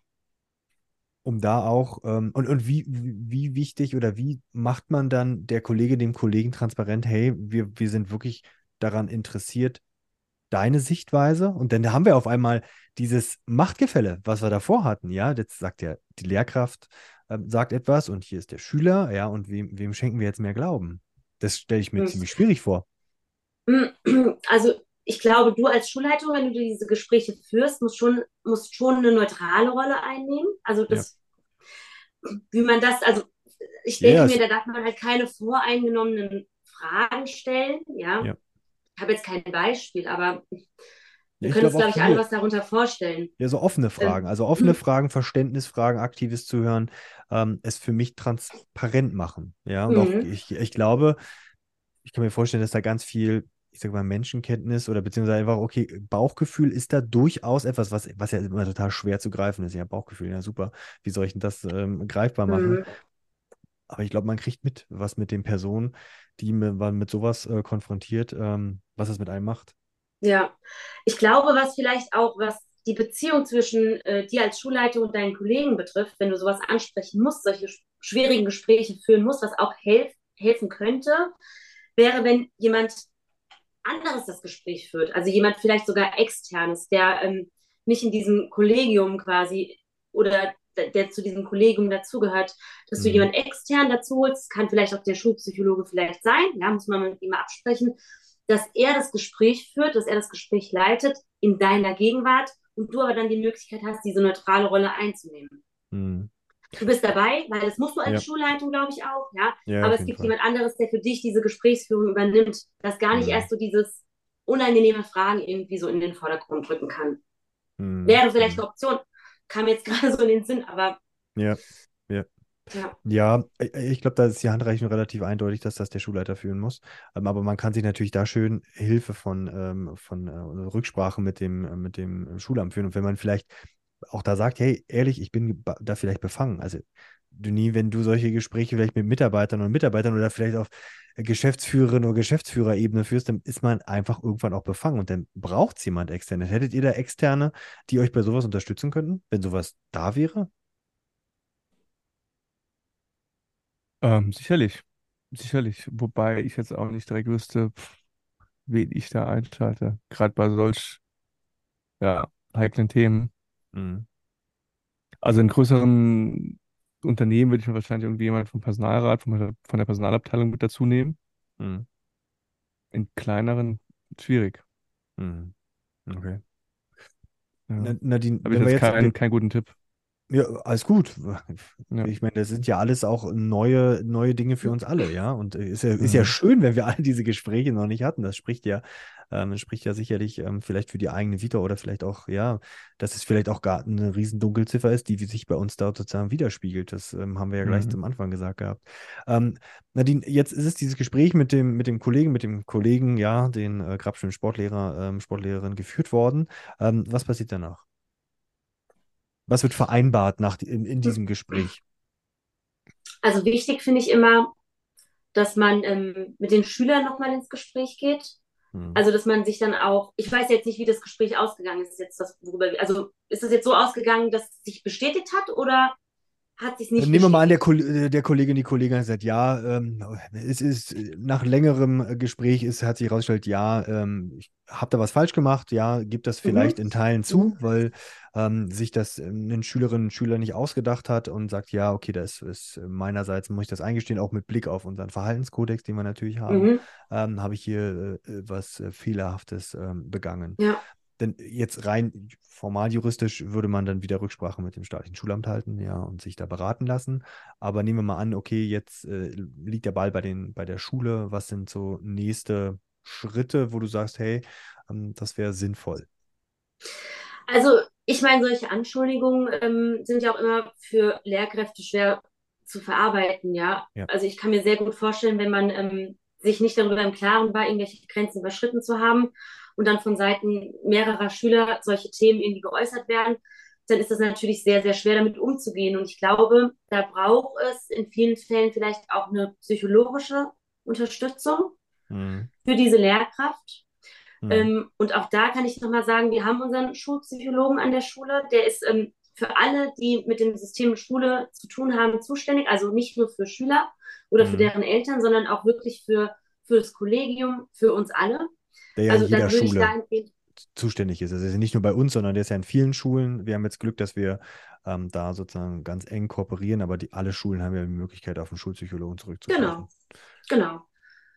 um da auch, ähm, und, und wie, wie wichtig oder wie macht man dann der Kollege dem Kollegen transparent, hey, wir, wir sind wirklich daran interessiert, deine Sichtweise. Und dann haben wir auf einmal dieses Machtgefälle, was wir davor hatten, ja. Jetzt sagt ja die Lehrkraft, ähm, sagt etwas und hier ist der Schüler, ja, und wem, wem schenken wir jetzt mehr Glauben? Das stelle ich mir Hm. ziemlich schwierig vor. Also ich glaube, du als Schulleitung, wenn du diese Gespräche führst, musst schon, musst schon eine neutrale Rolle einnehmen. Also das, wie man das, also ich Ja, denke ja, mir, da darf man halt keine voreingenommenen Fragen stellen, ja. Ja. Ich habe jetzt kein Beispiel, aber Ja, wir können uns, glaube ich, alle was darunter vorstellen. ja, so offene Fragen, also offene Fragen, Verständnisfragen, aktives Zuhören, ähm, es für mich transparent machen, ja. Und auch Mhm. ich, ich glaube, ich kann mir vorstellen, dass da ganz viel, ich sage mal, Menschenkenntnis oder beziehungsweise einfach, okay, Bauchgefühl ist da durchaus etwas, was, was ja immer total schwer zu greifen ist. Ja, Bauchgefühl, ja, super. Wie soll ich denn das ähm, greifbar machen? Mhm. Aber ich glaube, man kriegt mit, was mit den Personen, die man mit sowas äh, konfrontiert, ähm, was es mit einem macht. Ja, ich glaube, was vielleicht auch, was die Beziehung zwischen äh, dir als Schulleitung und deinen Kollegen betrifft, wenn du sowas ansprechen musst, solche sch- schwierigen Gespräche führen musst, was auch helf helfen könnte, wäre, wenn jemand anderes das Gespräch führt. Also jemand vielleicht sogar externes, der ähm, nicht in diesem Kollegium quasi oder der, zu diesem Kollegium dazugehört, dass du Mhm. jemanden extern dazu holst, kann vielleicht auch der Schulpsychologe vielleicht sein, ja, muss man mit ihm absprechen, dass er das Gespräch führt, dass er das Gespräch leitet in deiner Gegenwart und du aber dann die Möglichkeit hast, diese neutrale Rolle einzunehmen. Mhm. Du bist dabei, weil das musst du als Ja. Schulleitung, glaube ich, auch, ja. Ja, Aber es gibt Fall. jemand anderes, der für dich diese Gesprächsführung übernimmt, das gar nicht Mhm. erst so dieses unangenehme Fragen irgendwie so in den Vordergrund rücken kann. Mhm. Wäre vielleicht Mhm. eine Option. Kam jetzt gerade so in den Sinn, aber Ja, ja. ja. Ja, äh, ich glaube, da ist die Handreichung relativ eindeutig, dass das der Schulleiter führen muss. Ähm, aber man kann sich natürlich da schön Hilfe von, ähm, von äh, Rücksprache mit dem, äh, mit dem Schulamt führen. Und wenn man vielleicht auch da sagt, hey, ehrlich, ich bin da vielleicht befangen. Also, du nie, wenn du solche Gespräche vielleicht mit Mitarbeitern und Mitarbeitern oder vielleicht auf Geschäftsführerin oder Geschäftsführerebene führst, dann ist man einfach irgendwann auch befangen und dann braucht es jemand externes. Hättet ihr da Externe, die euch bei sowas unterstützen könnten, wenn sowas da wäre? Ähm, sicherlich, sicherlich. Wobei ich jetzt auch nicht direkt wüsste, wen ich da einschalte. Gerade bei solch, ja, heiklen Themen. Mhm. Also in größeren Unternehmen würde ich mir wahrscheinlich irgendwie jemand vom Personalrat, von der, von der Personalabteilung mit dazu nehmen. Mhm. In kleineren schwierig. Mhm. Okay. Ja. Na, Nadine, Habe ich jetzt jetzt, keinen, keinen guten Tipp. Ja, alles gut. Ja. Ich meine, das sind ja alles auch neue, neue Dinge für uns alle, ja. Und äh, ist ja, ist ja Mhm. schön, wenn wir all diese Gespräche noch nicht hatten. Das spricht ja, ähm, spricht ja sicherlich ähm, vielleicht für die eigene Vita oder vielleicht auch, ja, dass es vielleicht auch gar eine riesen Dunkelziffer ist, die sich bei uns dort sozusagen widerspiegelt. Das ähm, haben wir ja gleich Mhm. zum Anfang gesagt gehabt. Ähm, Nadine, jetzt ist es dieses Gespräch mit dem, mit dem Kollegen, mit dem Kollegen, ja, den äh, Grabschen Sportlehrer, ähm, Sportlehrerin geführt worden. Ähm, was passiert danach? Was wird vereinbart nach, in, in diesem Gespräch? Also wichtig finde ich immer, dass man ähm, mit den Schülern nochmal ins Gespräch geht. Hm. Also, dass man sich dann auch, ich weiß jetzt nicht, wie das Gespräch ausgegangen ist, jetzt das, worüber also ist das jetzt so ausgegangen, dass es sich bestätigt hat oder hat sich nicht Nehmen wir mal an, der? Kol äh, der Kollegin, die Kollegin hat gesagt, ja, ähm, es ist äh, nach längerem äh, Gespräch ist, hat sich herausgestellt, ja, ähm, ich habe da was falsch gemacht, ja, gibt das vielleicht Mhm. in Teilen zu, Mhm. weil ähm, sich das ein Schülerinnen und Schüler nicht ausgedacht hat und sagt, ja, okay, das ist meinerseits, muss ich das eingestehen, auch mit Blick auf unseren Verhaltenskodex, den wir natürlich haben, Mhm. ähm, habe ich hier äh, was Fehlerhaftes ähm, begangen. Ja. Denn jetzt rein formal juristisch würde man dann wieder Rücksprache mit dem staatlichen Schulamt halten, ja, und sich da beraten lassen. Aber nehmen wir mal an, okay, jetzt äh, liegt der Ball bei den, bei der Schule. Was sind so nächste Schritte, wo du sagst, hey, ähm, das wäre sinnvoll? Also, ich meine, solche Anschuldigungen ähm, sind ja auch immer für Lehrkräfte schwer zu verarbeiten, ja. Ja. Also ich kann mir sehr gut vorstellen, wenn man ähm, sich nicht darüber im Klaren war, irgendwelche Grenzen überschritten zu haben und dann von Seiten mehrerer Schüler solche Themen irgendwie geäußert werden, dann ist das natürlich sehr, sehr schwer damit umzugehen. Und ich glaube, da braucht es in vielen Fällen vielleicht auch eine psychologische Unterstützung Mhm. für diese Lehrkraft. Mhm. Ähm, und auch da kann ich nochmal sagen, wir haben unseren Schulpsychologen an der Schule, der ist ähm, für alle, die mit dem System Schule zu tun haben, zuständig. Also nicht nur für Schüler oder für Mhm. deren Eltern, sondern auch wirklich für, für das Kollegium, für uns alle. Der ja also in jeder Schule zuständig ist. Also ist nicht nur bei uns, sondern der ist ja in vielen Schulen. Wir haben jetzt Glück, dass wir ähm, da sozusagen ganz eng kooperieren, aber die, alle Schulen haben ja die Möglichkeit, auf den Schulpsychologen zurückzugreifen. genau, genau.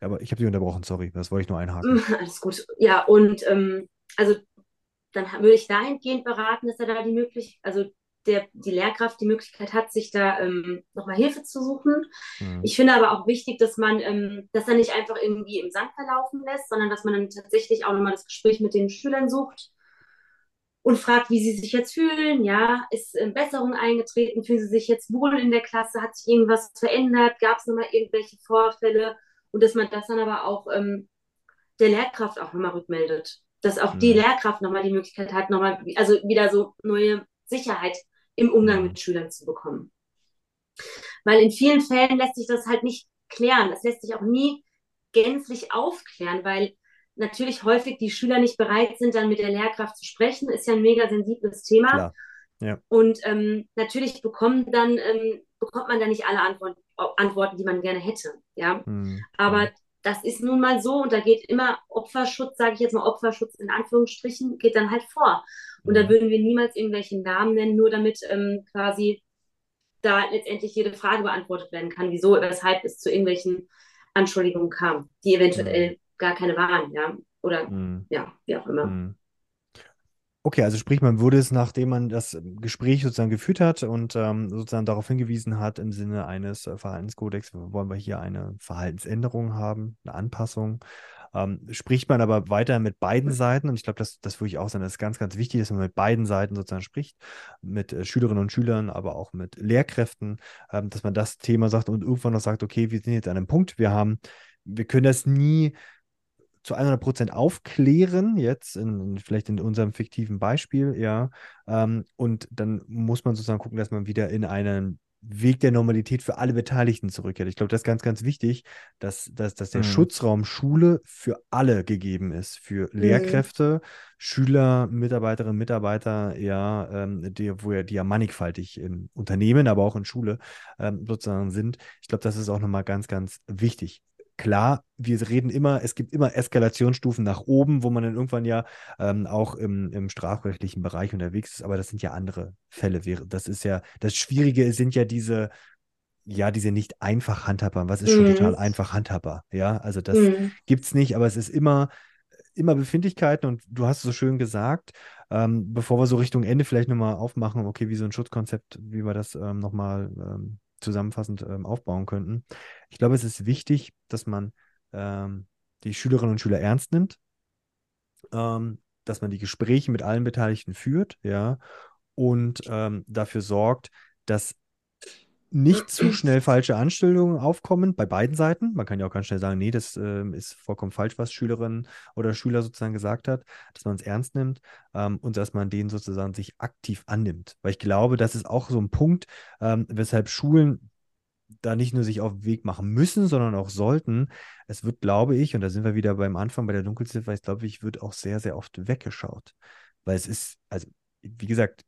Aber ich habe dich unterbrochen, sorry, das wollte ich nur einhaken. Alles gut. Ja, und ähm, also dann würde ich dahingehend beraten, dass er da die Möglichkeit, also der, die Lehrkraft die Möglichkeit hat, sich da ähm, nochmal Hilfe zu suchen. Mhm. Ich finde aber auch wichtig, dass man ähm, das dann nicht einfach irgendwie im Sand verlaufen lässt, sondern dass man dann tatsächlich auch nochmal das Gespräch mit den Schülern sucht und fragt, wie sie sich jetzt fühlen. Ja, ist ähm, Besserung eingetreten? Fühlen sie sich jetzt wohl in der Klasse? Hat sich irgendwas verändert? Gab es nochmal irgendwelche Vorfälle? Und dass man das dann aber auch ähm, der Lehrkraft auch nochmal rückmeldet. Dass auch die Mhm. Lehrkraft nochmal die Möglichkeit hat, nochmal, also wieder so neue Sicherheit im Umgang mit Schülern zu bekommen. Weil in vielen Fällen lässt sich das halt nicht klären. Das lässt sich auch nie gänzlich aufklären, weil natürlich häufig die Schüler nicht bereit sind, dann mit der Lehrkraft zu sprechen. Ist ja ein mega sensibles Thema. Klar. Ja. Und ähm, natürlich bekommt dann, ähm, bekommt man dann nicht alle Antwort, Antworten, die man gerne hätte. Ja. Mhm. Aber das ist nun mal so und da geht immer Opferschutz, sage ich jetzt mal Opferschutz in Anführungsstrichen, geht dann halt vor. Und da würden wir niemals irgendwelche Namen nennen, nur damit ähm, quasi da letztendlich jede Frage beantwortet werden kann, wieso, weshalb es zu irgendwelchen Anschuldigungen kam, die eventuell mhm. gar keine waren, ja. Oder mhm. ja, wie auch immer. Mhm. Okay, also sprich, man würde es, nachdem man das Gespräch sozusagen geführt hat und ähm, sozusagen darauf hingewiesen hat, im Sinne eines äh, Verhaltenskodex, wollen wir hier eine Verhaltensänderung haben, eine Anpassung, ähm, spricht man aber weiter mit beiden Seiten und ich glaube, das, das würde ich auch sagen, das ist ganz, ganz wichtig, dass man mit beiden Seiten sozusagen spricht, mit äh, Schülerinnen und Schülern, aber auch mit Lehrkräften, ähm, dass man das Thema sagt und irgendwann noch sagt, okay, wir sind jetzt an einem Punkt, wir haben, wir können das nie zu 100 Prozent aufklären, jetzt in, vielleicht in unserem fiktiven Beispiel, ja. Ähm, und dann muss man sozusagen gucken, dass man wieder in einen Weg der Normalität für alle Beteiligten zurückkehrt. Ich glaube, das ist ganz, ganz wichtig, dass, dass, dass der mhm. Schutzraum Schule für alle gegeben ist, für mhm. Lehrkräfte, Schüler, Mitarbeiterinnen, Mitarbeiter, ja, ähm, die, wo ja, die ja mannigfaltig im Unternehmen, aber auch in Schule ähm, sozusagen sind. Ich glaube, das ist auch nochmal ganz, ganz wichtig klar, wir reden immer, es gibt immer Eskalationsstufen nach oben, wo man dann irgendwann ja ähm, auch im, im, strafrechtlichen Bereich unterwegs ist, aber das sind ja andere Fälle. Das ist ja, das Schwierige sind ja diese, ja, diese nicht einfach handhabbar. Was ist schon mhm. total einfach handhabbar? Ja, also das mhm. gibt es nicht, aber es ist immer, immer Befindlichkeiten und du hast es so schön gesagt, ähm, bevor wir so Richtung Ende vielleicht nochmal aufmachen, okay, wie so ein Schutzkonzept, wie wir das ähm, nochmal ähm, zusammenfassend ähm, aufbauen könnten. Ich glaube, es ist wichtig, dass man ähm, die Schülerinnen und Schüler ernst nimmt, ähm, dass man die Gespräche mit allen Beteiligten führt, ja, und ähm, dafür sorgt, dass nicht zu schnell falsche Anstellungen aufkommen bei beiden Seiten. Man kann ja auch ganz schnell sagen, nee, das äh, ist vollkommen falsch, was Schülerin oder Schüler sozusagen gesagt hat, dass man es ernst nimmt ähm, und dass man den sozusagen sich aktiv annimmt. Weil ich glaube, das ist auch so ein Punkt, ähm, weshalb Schulen da nicht nur sich auf den Weg machen müssen, sondern auch sollten. Es wird, glaube ich, und da sind wir wieder beim Anfang bei der Dunkelziffer, ich glaube, ich wird auch sehr, sehr oft weggeschaut. Weil es ist, also, wie gesagt,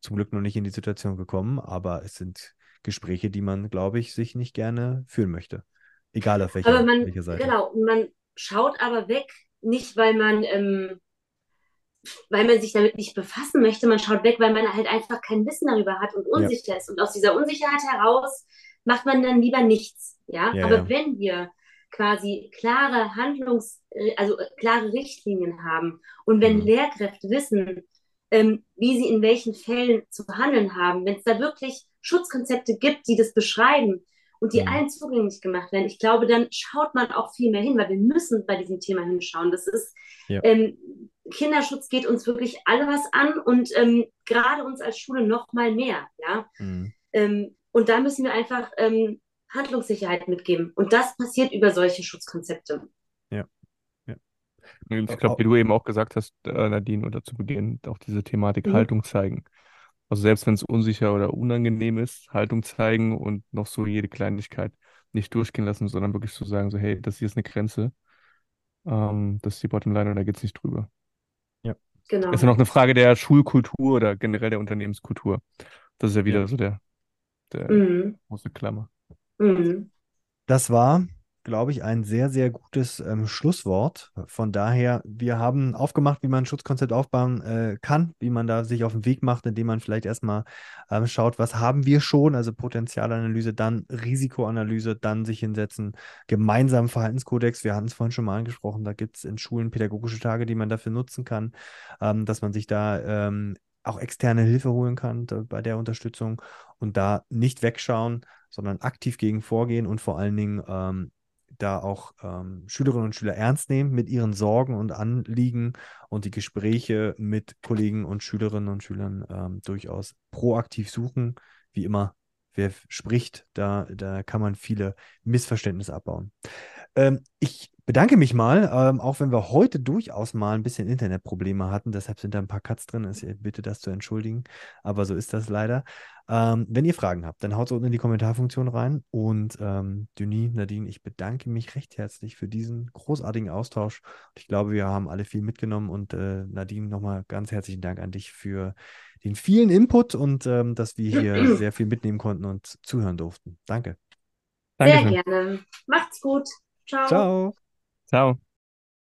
zum Glück noch nicht in die Situation gekommen, aber es sind Gespräche, die man, glaube ich, sich nicht gerne führen möchte. Egal auf welcher, man, welcher Seite. Genau, man schaut aber weg, nicht weil man, ähm, weil man sich damit nicht befassen möchte, man schaut weg, weil man halt einfach kein Wissen darüber hat und unsicher ja. ist. Und aus dieser Unsicherheit heraus macht man dann lieber nichts. Ja, ja aber ja. wenn wir quasi klare Handlungs-, also äh, klare Richtlinien haben und wenn mhm. Lehrkräfte wissen, ähm, wie sie in welchen Fällen zu handeln haben, wenn es da wirklich Schutzkonzepte gibt, die das beschreiben und die mhm. allen zugänglich gemacht werden, ich glaube, dann schaut man auch viel mehr hin, weil wir müssen bei diesem Thema hinschauen. Das ist, ja. ähm, Kinderschutz geht uns wirklich alle was an und ähm, gerade uns als Schule noch mal mehr, ja. Mhm. Ähm, und da müssen wir einfach ähm, Handlungssicherheit mitgeben. Und das passiert über solche Schutzkonzepte. Ich glaube, wie du eben auch gesagt hast, äh, Nadine, oder zu Beginn, auch diese Thematik mhm. Haltung zeigen. Also selbst wenn es unsicher oder unangenehm ist, Haltung zeigen und noch so jede Kleinigkeit nicht durchgehen lassen, sondern wirklich zu so sagen, so hey, das hier ist eine Grenze, ähm, das ist die Bottomline und da geht es nicht drüber. Ja. Genau. Ist ja noch eine Frage der Schulkultur oder generell der Unternehmenskultur. Das ist ja wieder ja. so der, der mhm. große Klammer. Mhm. Das war glaube ich, ein sehr, sehr gutes ähm, Schlusswort. Von daher, wir haben aufgemacht, wie man ein Schutzkonzept aufbauen äh, kann, wie man da sich auf den Weg macht, indem man vielleicht erstmal ähm, schaut, was haben wir schon, also Potenzialanalyse, dann Risikoanalyse, dann sich hinsetzen, gemeinsam Verhaltenskodex, wir hatten es vorhin schon mal angesprochen, da gibt es in Schulen pädagogische Tage, die man dafür nutzen kann, ähm, dass man sich da ähm, auch externe Hilfe holen kann bei der Unterstützung und da nicht wegschauen, sondern aktiv gegen vorgehen und vor allen Dingen ähm, da auch ähm, Schülerinnen und Schüler ernst nehmen mit ihren Sorgen und Anliegen und die Gespräche mit Kollegen und Schülerinnen und Schülern ähm, durchaus proaktiv suchen. Wie immer, wer spricht, da, da kann man viele Missverständnisse abbauen. Ähm, ich bedanke mich mal, ähm, auch wenn wir heute durchaus mal ein bisschen Internetprobleme hatten. Deshalb sind da ein paar Cuts drin. Ich bitte das zu entschuldigen, aber so ist das leider. Ähm, wenn ihr Fragen habt, dann haut es unten in die Kommentarfunktion rein. Und ähm, Denis, Nadine, ich bedanke mich recht herzlich für diesen großartigen Austausch. Ich glaube, wir haben alle viel mitgenommen. Und äh, Nadine, nochmal ganz herzlichen Dank an dich für den vielen Input und ähm, dass wir hier sehr viel mitnehmen konnten und zuhören durften. Danke. Sehr Dankeschön. gerne. Macht's gut. Ciao. Ciao. Ciao.